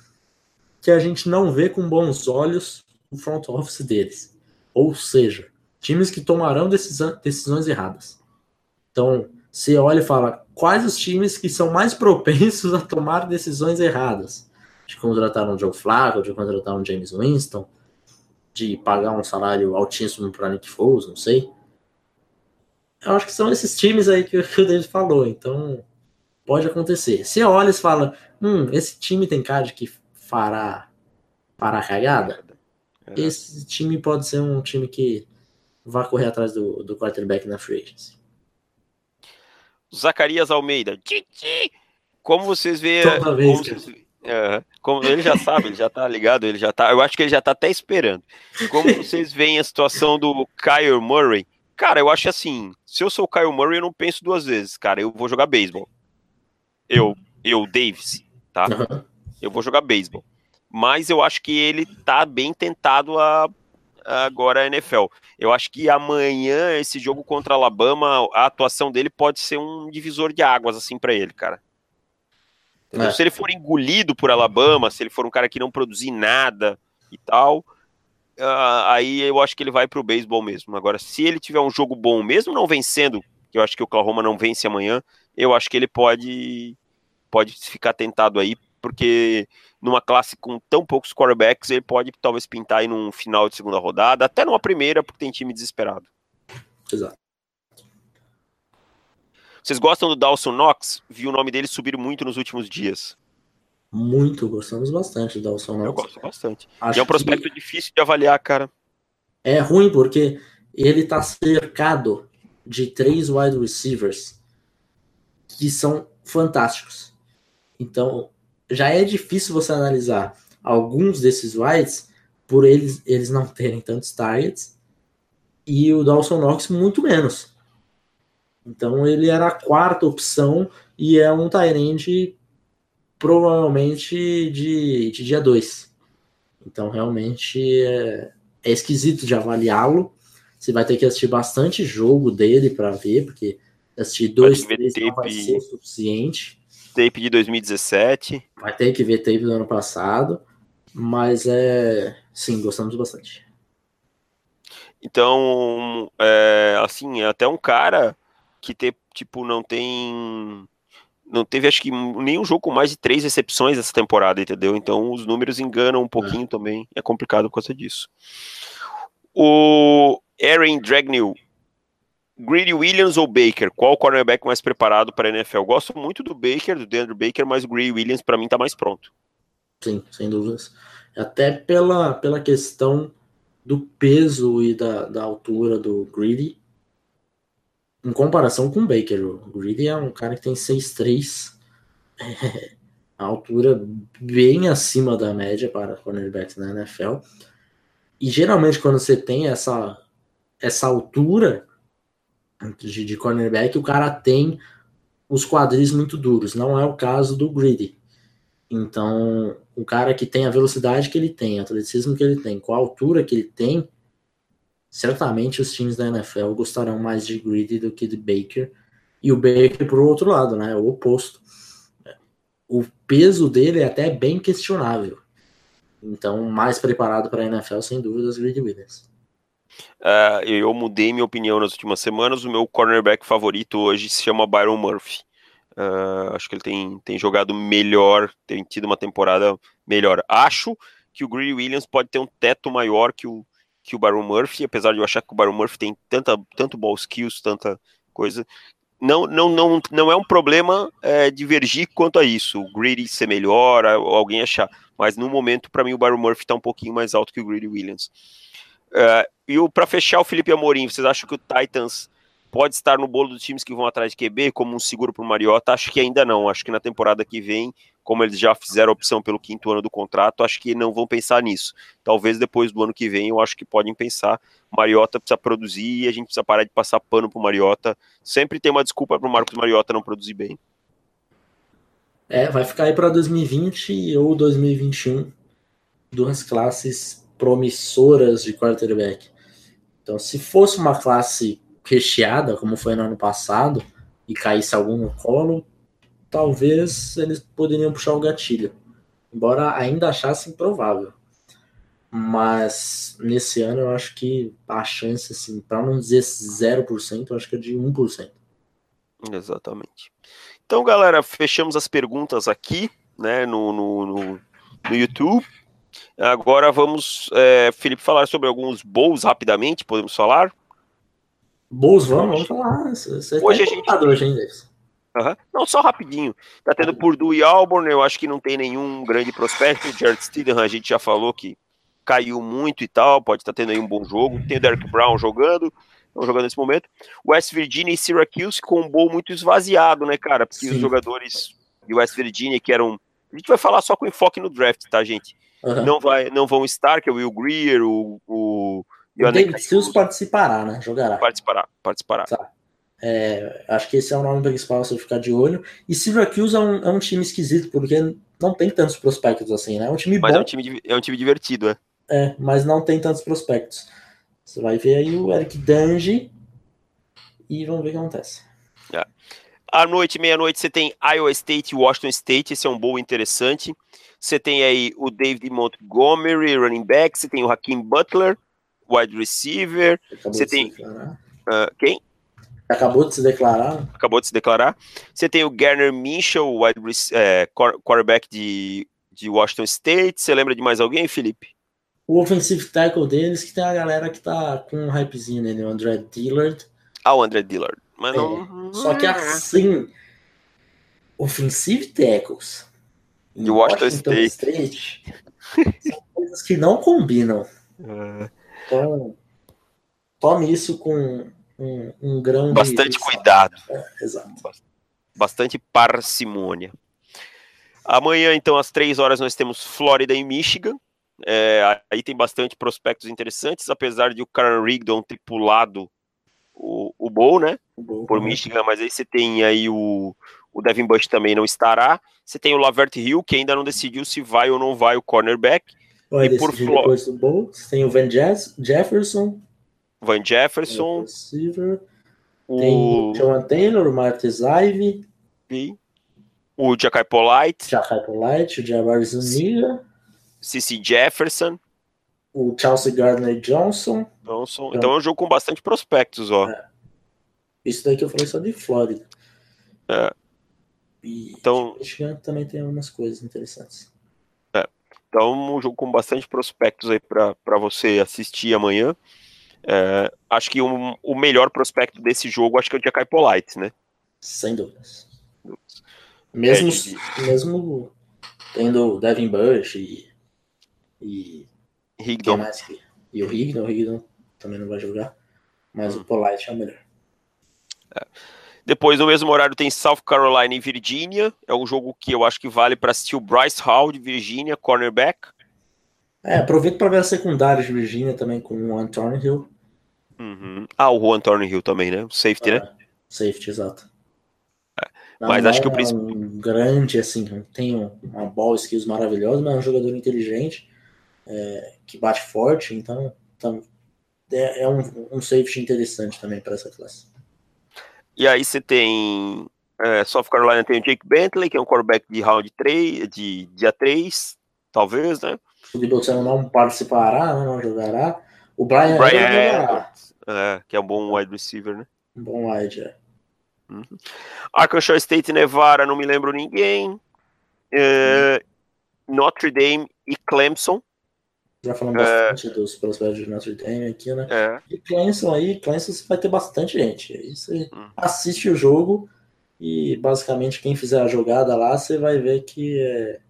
Speaker 1: que a gente não vê com bons olhos o front office deles. Ou seja, times que tomarão decisões erradas. Então, você olha e fala quais os times que são mais propensos a tomar decisões erradas. De contratar um Joe Flacco, de contratar um James Winston, de pagar um salário altíssimo para Nick Foles, não sei. Eu acho que são esses times aí que o David falou, então pode acontecer. Se olha e fala, hum, esse time tem cara de que fará para a cagada, é. esse time pode ser um time que vá correr atrás do, do quarterback na free agency.
Speaker 2: Zacarias Almeida. Como vocês veem. Toda vez, como, vocês, é, como ele já sabe, ele já tá ligado, ele já tá. Eu acho que ele já tá até esperando. Como vocês veem a situação do Kyle Murray? Cara, eu acho assim, se eu sou o Kyle Murray, eu não penso duas vezes, cara. Eu vou jogar beisebol. Eu, eu, Davis, tá? Uhum. Eu vou jogar beisebol. Mas eu acho que ele tá bem tentado a, a agora a NFL. Eu acho que amanhã esse jogo contra Alabama, a atuação dele pode ser um divisor de águas assim para ele, cara. É. Se ele for engolido por Alabama, se ele for um cara que não produzir nada e tal, uh, aí eu acho que ele vai pro beisebol mesmo. Agora, se ele tiver um jogo bom, mesmo não vencendo, que eu acho que o Oklahoma não vence amanhã, eu acho que ele pode pode ficar tentado aí, porque numa classe com tão poucos quarterbacks, ele pode talvez pintar aí num final de segunda rodada, até numa primeira, porque tem time desesperado.
Speaker 1: Exato.
Speaker 2: Vocês gostam do Dawson Knox? Vi o nome dele subir muito nos últimos dias.
Speaker 1: Muito, gostamos bastante do Dawson Knox.
Speaker 2: Eu gosto bastante. Acho e é um prospecto que... difícil de avaliar, cara.
Speaker 1: É ruim porque ele tá cercado de três wide receivers que são fantásticos. Então, já é difícil você analisar alguns desses wides por eles, eles não terem tantos targets e o Dawson Knox muito menos. Então ele era a quarta opção e é um Tyrande provavelmente de, de dia 2. Então realmente é, é esquisito de avaliá-lo. Você vai ter que assistir bastante jogo dele para ver, porque assistir dois, três não vai ser suficiente.
Speaker 2: Tape de 2017.
Speaker 1: Vai ter que ver tape do ano passado. Mas é. Sim, gostamos bastante.
Speaker 2: Então, é, assim, é até um cara que ter, tipo, não tem. Não teve, acho que, nenhum jogo com mais de três recepções essa temporada, entendeu? Então os números enganam um pouquinho é. também. É complicado por causa disso. O Aaron Dragnew. Greedy Williams ou Baker? Qual o cornerback mais preparado para a NFL? Gosto muito do Baker, do Deandre Baker, mas o Greedy Williams para mim tá mais pronto.
Speaker 1: Sim, sem dúvidas. Até pela, pela questão do peso e da, da altura do Greedy, em comparação com o Baker. O Greedy é um cara que tem 6'3", é, a altura bem acima da média para cornerbacks na NFL. E geralmente quando você tem essa, essa altura de, de cornerback, o cara tem os quadris muito duros. Não é o caso do Greedy. Então, o cara que tem a velocidade que ele tem, o atleticismo que ele tem, com a altura que ele tem, certamente os times da NFL gostarão mais de Greedy do que de Baker. E o Baker, por outro lado, né? O oposto. O peso dele é até bem questionável. Então, mais preparado para a NFL, sem dúvidas, Greedy Williams.
Speaker 2: Uh, eu mudei minha opinião nas últimas semanas. O meu cornerback favorito hoje se chama Byron Murphy. Uh, acho que ele tem, tem jogado melhor, tem tido uma temporada melhor. Acho que o Greedy Williams pode ter um teto maior que o, que o Baron Murphy, apesar de eu achar que o Baron Murphy tem tanta, tanto ball skills, tanta coisa, não, não, não, não é um problema é, divergir quanto a isso. O Greedy ser melhor, alguém achar. Mas no momento, para mim, o Baron Murphy está um pouquinho mais alto que o Greedy Williams. Uh, e para fechar o Felipe Amorim, vocês acham que o Titans pode estar no bolo dos times que vão atrás de QB como um seguro para o Mariota? Acho que ainda não. Acho que na temporada que vem como eles já fizeram a opção pelo quinto ano do contrato, acho que não vão pensar nisso. Talvez depois do ano que vem, eu acho que podem pensar. Mariota precisa produzir e a gente precisa parar de passar pano pro Mariota. Sempre tem uma desculpa pro Marcos Mariota não produzir bem.
Speaker 1: É, vai ficar aí para 2020 ou 2021, duas classes promissoras de quarterback. Então, se fosse uma classe recheada, como foi no ano passado, e caísse algum no colo, talvez eles poderiam puxar o gatilho. Embora ainda achasse improvável. Mas nesse ano eu acho que a chance, assim, para não dizer 0%, eu acho que é de 1%.
Speaker 2: Exatamente. Então, galera, fechamos as perguntas aqui, né, no, no, no, no YouTube. Agora vamos, é, Felipe, falar sobre alguns bowls rapidamente, podemos falar?
Speaker 1: Bowls, vamos, vamos falar. Você
Speaker 2: tá hoje a gente... hoje, hein, Uhum. Não, só rapidinho. Tá tendo Purdue e Auburn, eu acho que não tem nenhum grande prospecto. Jared Stidham, a gente já falou que caiu muito e tal, pode estar tá tendo aí um bom jogo. Tem o Derek Brown jogando, estão jogando nesse momento. West Virginia e Syracuse com um bowl muito esvaziado, né, cara? Porque Sim. os jogadores de West Virginia, que eram. A gente vai falar só com enfoque no draft, tá, gente? Uhum. Não, vai, não vão estar, que é o Will Greer, o. O,
Speaker 1: o David Sills participará, né? Jogará.
Speaker 2: Participará, participará.
Speaker 1: Tá. É, acho que esse é o nome principal você ficar de olho. E Syracuse é um, é um time esquisito, porque não tem tantos prospectos assim, né? É um time
Speaker 2: Mas
Speaker 1: bom.
Speaker 2: é um time, é um time divertido, é.
Speaker 1: É, mas não tem tantos prospectos. Você vai ver aí o Eric Dange e vamos ver o que acontece.
Speaker 2: É. À noite, meia-noite, você tem Iowa State e Washington State. Esse é um bowl interessante. Você tem aí o David Montgomery, running back. Você tem o Hakim Butler, wide receiver. Você tem. Uh, quem?
Speaker 1: Acabou de se declarar.
Speaker 2: Acabou de se declarar. Você tem o Garner Minchel, wide é, quarterback de, de Washington State. Você lembra de mais alguém, Felipe?
Speaker 1: O offensive tackle deles, que tem a galera que tá com um hypezinho nele, o André Dillard.
Speaker 2: Ah, o André Dillard. Mas
Speaker 1: é.
Speaker 2: não...
Speaker 1: Só que assim, offensive tackles
Speaker 2: de Washington, Washington State.
Speaker 1: State são coisas que não combinam. Uh... Então, tome isso com um, um grão
Speaker 2: Bastante de... cuidado.
Speaker 1: É, exato.
Speaker 2: Bastante parcimônia. Amanhã, então, às três horas, nós temos Flórida e Michigan. É, aí tem bastante prospectos interessantes, apesar de o Karen Rigdon ter pulado o, o Bowl, né? O Bowl, por? Michigan, mas aí você tem aí o, o Devin Bush também não estará. Você tem o Lavert Hill, que ainda não decidiu se vai ou não vai o cornerback.
Speaker 1: Vai e por Flórida. Depois do tem o Van Jefferson,
Speaker 2: Van Jefferson.
Speaker 1: O... Tem o John Taylor, o Martes Ivy.
Speaker 2: O Jackai Polite.
Speaker 1: Jackai Polite, o Jabari Zuniga.
Speaker 2: Cici Jefferson.
Speaker 1: O Chelsea Gardner Johnson.
Speaker 2: Johnson. Então, então é um jogo com bastante prospectos, ó. É.
Speaker 1: Isso daí que eu falei só de Flórida.
Speaker 2: É.
Speaker 1: E então, Michigan também tem algumas coisas interessantes.
Speaker 2: É. Então, um jogo com bastante prospectos aí para você assistir amanhã. É, acho que um, o melhor prospecto desse jogo acho que é o Jackai Polite, né?
Speaker 1: Sem dúvidas. Mesmo, é, mesmo tendo Devin Bush e, e
Speaker 2: Higdon.
Speaker 1: E o Higdon, o Higdon também não vai jogar, mas hum. o Polite é o melhor.
Speaker 2: É. Depois, no mesmo horário, tem South Carolina e Virginia. É um jogo que eu acho que vale para assistir o Bryce Hall de Virginia, cornerback.
Speaker 1: É, aproveito para ver a secundária de Virginia também com o Juan Hill.
Speaker 2: Uhum. Ah, o Juan Thornhill também, né? O safety, né? é, né?
Speaker 1: Safety, exato.
Speaker 2: É. Mas acho que o
Speaker 1: é
Speaker 2: principal.
Speaker 1: Um grande, assim, tem uma ball skills maravilhosa, mas é um jogador inteligente, é, que bate forte, então, então é, é um, um safety interessante também para essa classe.
Speaker 2: E aí você tem. É, South Carolina tem o Jake Bentley, que é um quarterback de round 3, de dia 3, talvez, né?
Speaker 1: O de Bolsonaro não participará, não jogará. O Brian,
Speaker 2: o Brian é, que é um bom wide receiver, né?
Speaker 1: Um bom wide, é.
Speaker 2: Uhum. Arkansas State Nevada, não me lembro ninguém. É, Notre Dame e Clemson.
Speaker 1: Já falamos é, bastante dos prospectos de Notre Dame aqui, né? É. E Clemson aí, Clemson vai ter bastante gente. Aí você uhum. assiste o jogo e basicamente quem fizer a jogada lá, você vai ver que é,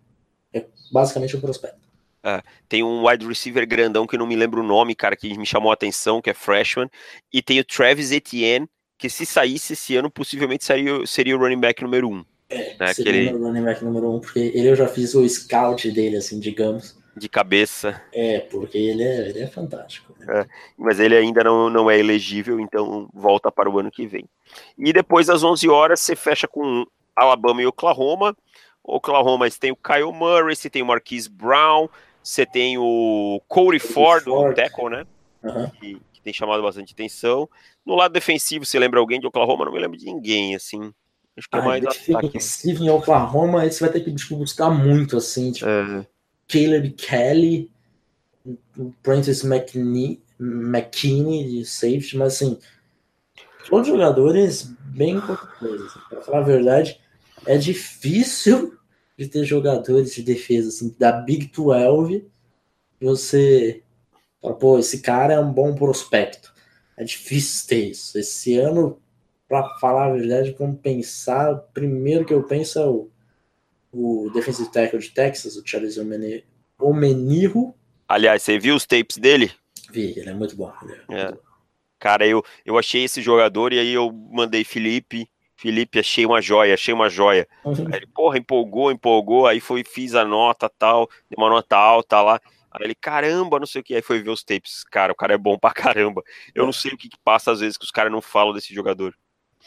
Speaker 1: é basicamente um prospecto.
Speaker 2: Uh, tem um wide receiver grandão que não me lembro o nome, cara, que me chamou a atenção, que é freshman. E tem o Travis Etienne, que se saísse esse ano, possivelmente seria, seria o running back número um.
Speaker 1: É, né? seria o running back número um, porque ele eu já fiz o scout dele, assim, digamos.
Speaker 2: De cabeça.
Speaker 1: É, porque ele é, ele é fantástico.
Speaker 2: Né? É, mas ele ainda não, não é elegível, então volta para o ano que vem. E depois, às 11 horas, você fecha com Alabama e Oklahoma. Oklahoma, você tem o Kyle Murray, você tem o Marquise Brown, você tem o Corey Ford, Ford, o tackle, né? Uhum. Que, que, tem chamado bastante atenção. No lado defensivo, você lembra alguém de Oklahoma? Não me lembro de ninguém, assim.
Speaker 1: Acho que é ah, mais defensivo em Oklahoma, você vai ter que buscar muito, assim. Tipo, é. Caleb Kelly, o Prentice McKinney, de safety, mas assim, todos jogadores bem qualquer coisa. Pra falar a verdade, é difícil de ter jogadores de defesa assim, da Big 12, você fala, pô, esse cara é um bom prospecto. É difícil ter isso. Esse ano, para falar a verdade, vamos pensar. Primeiro que eu penso é o, o defensive tackle de Texas, o Charles Omenirro.
Speaker 2: Aliás, você viu os tapes dele?
Speaker 1: Vi, ele é muito bom. É
Speaker 2: é. Cara, eu, eu achei esse jogador e aí eu mandei Felipe. Felipe, achei uma joia, achei uma joia.
Speaker 1: Uhum.
Speaker 2: Aí ele, porra, empolgou, empolgou. Aí foi, fiz a nota tal, deu uma nota alta lá. Aí ele, caramba, não sei o que. Aí foi ver os tapes. Cara, o cara é bom pra caramba. Eu não sei o que, que passa às vezes que os caras não falam desse jogador.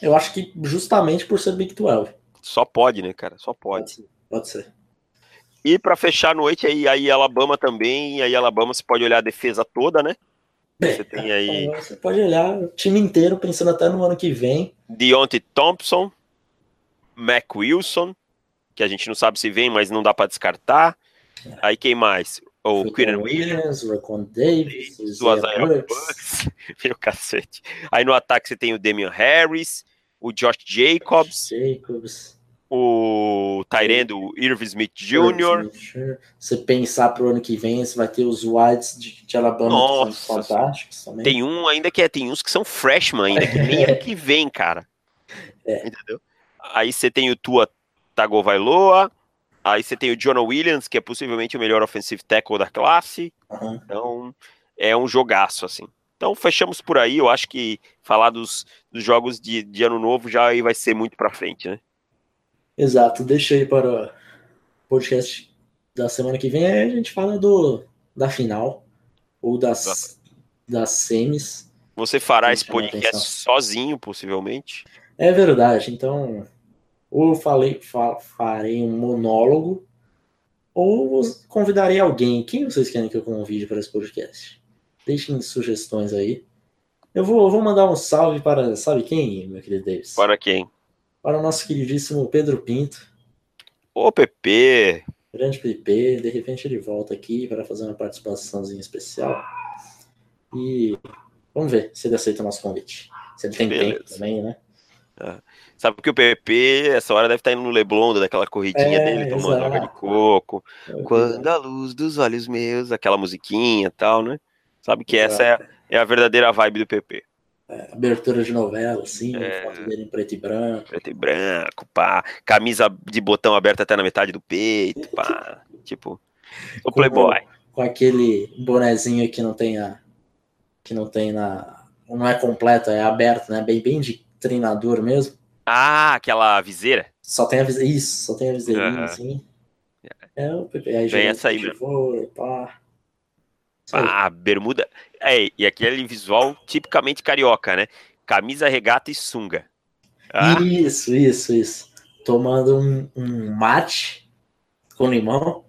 Speaker 1: Eu acho que justamente por ser Big 12.
Speaker 2: Só pode, né, cara? Só pode.
Speaker 1: Pode ser.
Speaker 2: E pra fechar a noite, aí, aí Alabama também. Aí Alabama você pode olhar a defesa toda, né? Você tem aí
Speaker 1: Você pode olhar o time inteiro pensando até no ano que vem.
Speaker 2: Deontay Thompson, Mac Wilson, que a gente não sabe se vem, mas não dá pra descartar. Aí quem mais? O Quinn Williams,
Speaker 1: Racon Davis,
Speaker 2: Isaiah
Speaker 1: Bucks.
Speaker 2: Meu cacete. Aí no ataque você tem o Damian Harris, o Josh Jacobs,
Speaker 1: Jacobs.
Speaker 2: O Tyrande, o Irv Smith Jr.
Speaker 1: Você pensar pro ano que vem, você vai ter os Whites de, de Alabama que são
Speaker 2: Nossa,
Speaker 1: fantásticos também.
Speaker 2: Tem um ainda que é, tem uns que são freshman ainda, que nem ano que vem, cara.
Speaker 1: É.
Speaker 2: Entendeu? Aí você tem o Tua Tagovailoa, aí você tem o Jonah Williams, que é possivelmente o melhor offensive tackle da classe.
Speaker 1: Uhum.
Speaker 2: Então, é um jogaço, assim. Então, fechamos por aí. Eu acho que falar dos, dos jogos de, de ano novo já aí vai ser muito pra frente, né?
Speaker 1: Exato, deixa aí para o podcast da semana que vem. Aí a gente fala do, da final ou das, das semis.
Speaker 2: Você fará esse podcast sozinho, possivelmente.
Speaker 1: É verdade, então ou eu falei, fa- farei um monólogo ou convidarei alguém. Quem vocês querem que eu convide para esse podcast? Deixem sugestões aí. Eu vou, eu vou mandar um salve para, sabe quem, meu querido Davis?
Speaker 2: Para quem?
Speaker 1: Para o nosso queridíssimo Pedro Pinto,
Speaker 2: Ô, PP,
Speaker 1: grande PP. De repente ele volta aqui para fazer uma participaçãozinha especial. E vamos ver se ele aceita o nosso convite. Se ele tem
Speaker 2: Beleza.
Speaker 1: tempo também, né?
Speaker 2: sabe que o PP, essa hora deve estar indo no Leblon, daquela corridinha
Speaker 1: É,
Speaker 2: dele, tomando água de coco. Quando a luz dos olhos meus, aquela musiquinha e tal, né? Sabe que essa é, a- é a verdadeira vibe do PP.
Speaker 1: Abertura de novela, assim,
Speaker 2: É.
Speaker 1: foto dele em preto e branco.
Speaker 2: Preto e branco, pá. Camisa de botão aberta até na metade do peito, pá. Tipo, o Playboy.
Speaker 1: Com aquele bonezinho que não tem a. que não tem na. não é completo, é aberto, né? Bem, bem de treinador mesmo.
Speaker 2: Ah, aquela viseira.
Speaker 1: Só tem a vise... Isso, só tem a viseirinha, assim. É, o PP. Aí
Speaker 2: Vem
Speaker 1: joga
Speaker 2: essa aí
Speaker 1: pá.
Speaker 2: Ah, bermuda. É, e aquele visual tipicamente carioca, né? Camisa, regata e sunga. Ah,
Speaker 1: Isso, isso, isso. Tomando um, um mate com limão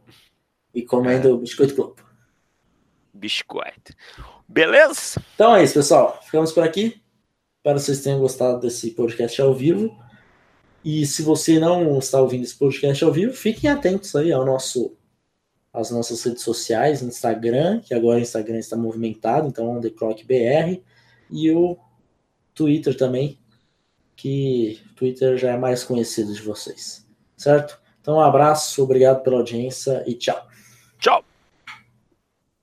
Speaker 1: e
Speaker 2: É.
Speaker 1: comendo biscoito Globo.
Speaker 2: biscoito. Beleza?
Speaker 1: Então é isso, pessoal. Ficamos por aqui. Espero que vocês tenham gostado desse podcast ao vivo. E se você não está ouvindo esse podcast ao vivo, fiquem atentos aí ao nosso, às nossas redes sociais, Instagram, que agora o Instagram está movimentado, então On The Clock BR, e o Twitter também, que Twitter já é mais conhecido de vocês. Certo? Então um abraço, obrigado pela audiência e tchau.
Speaker 2: Tchau.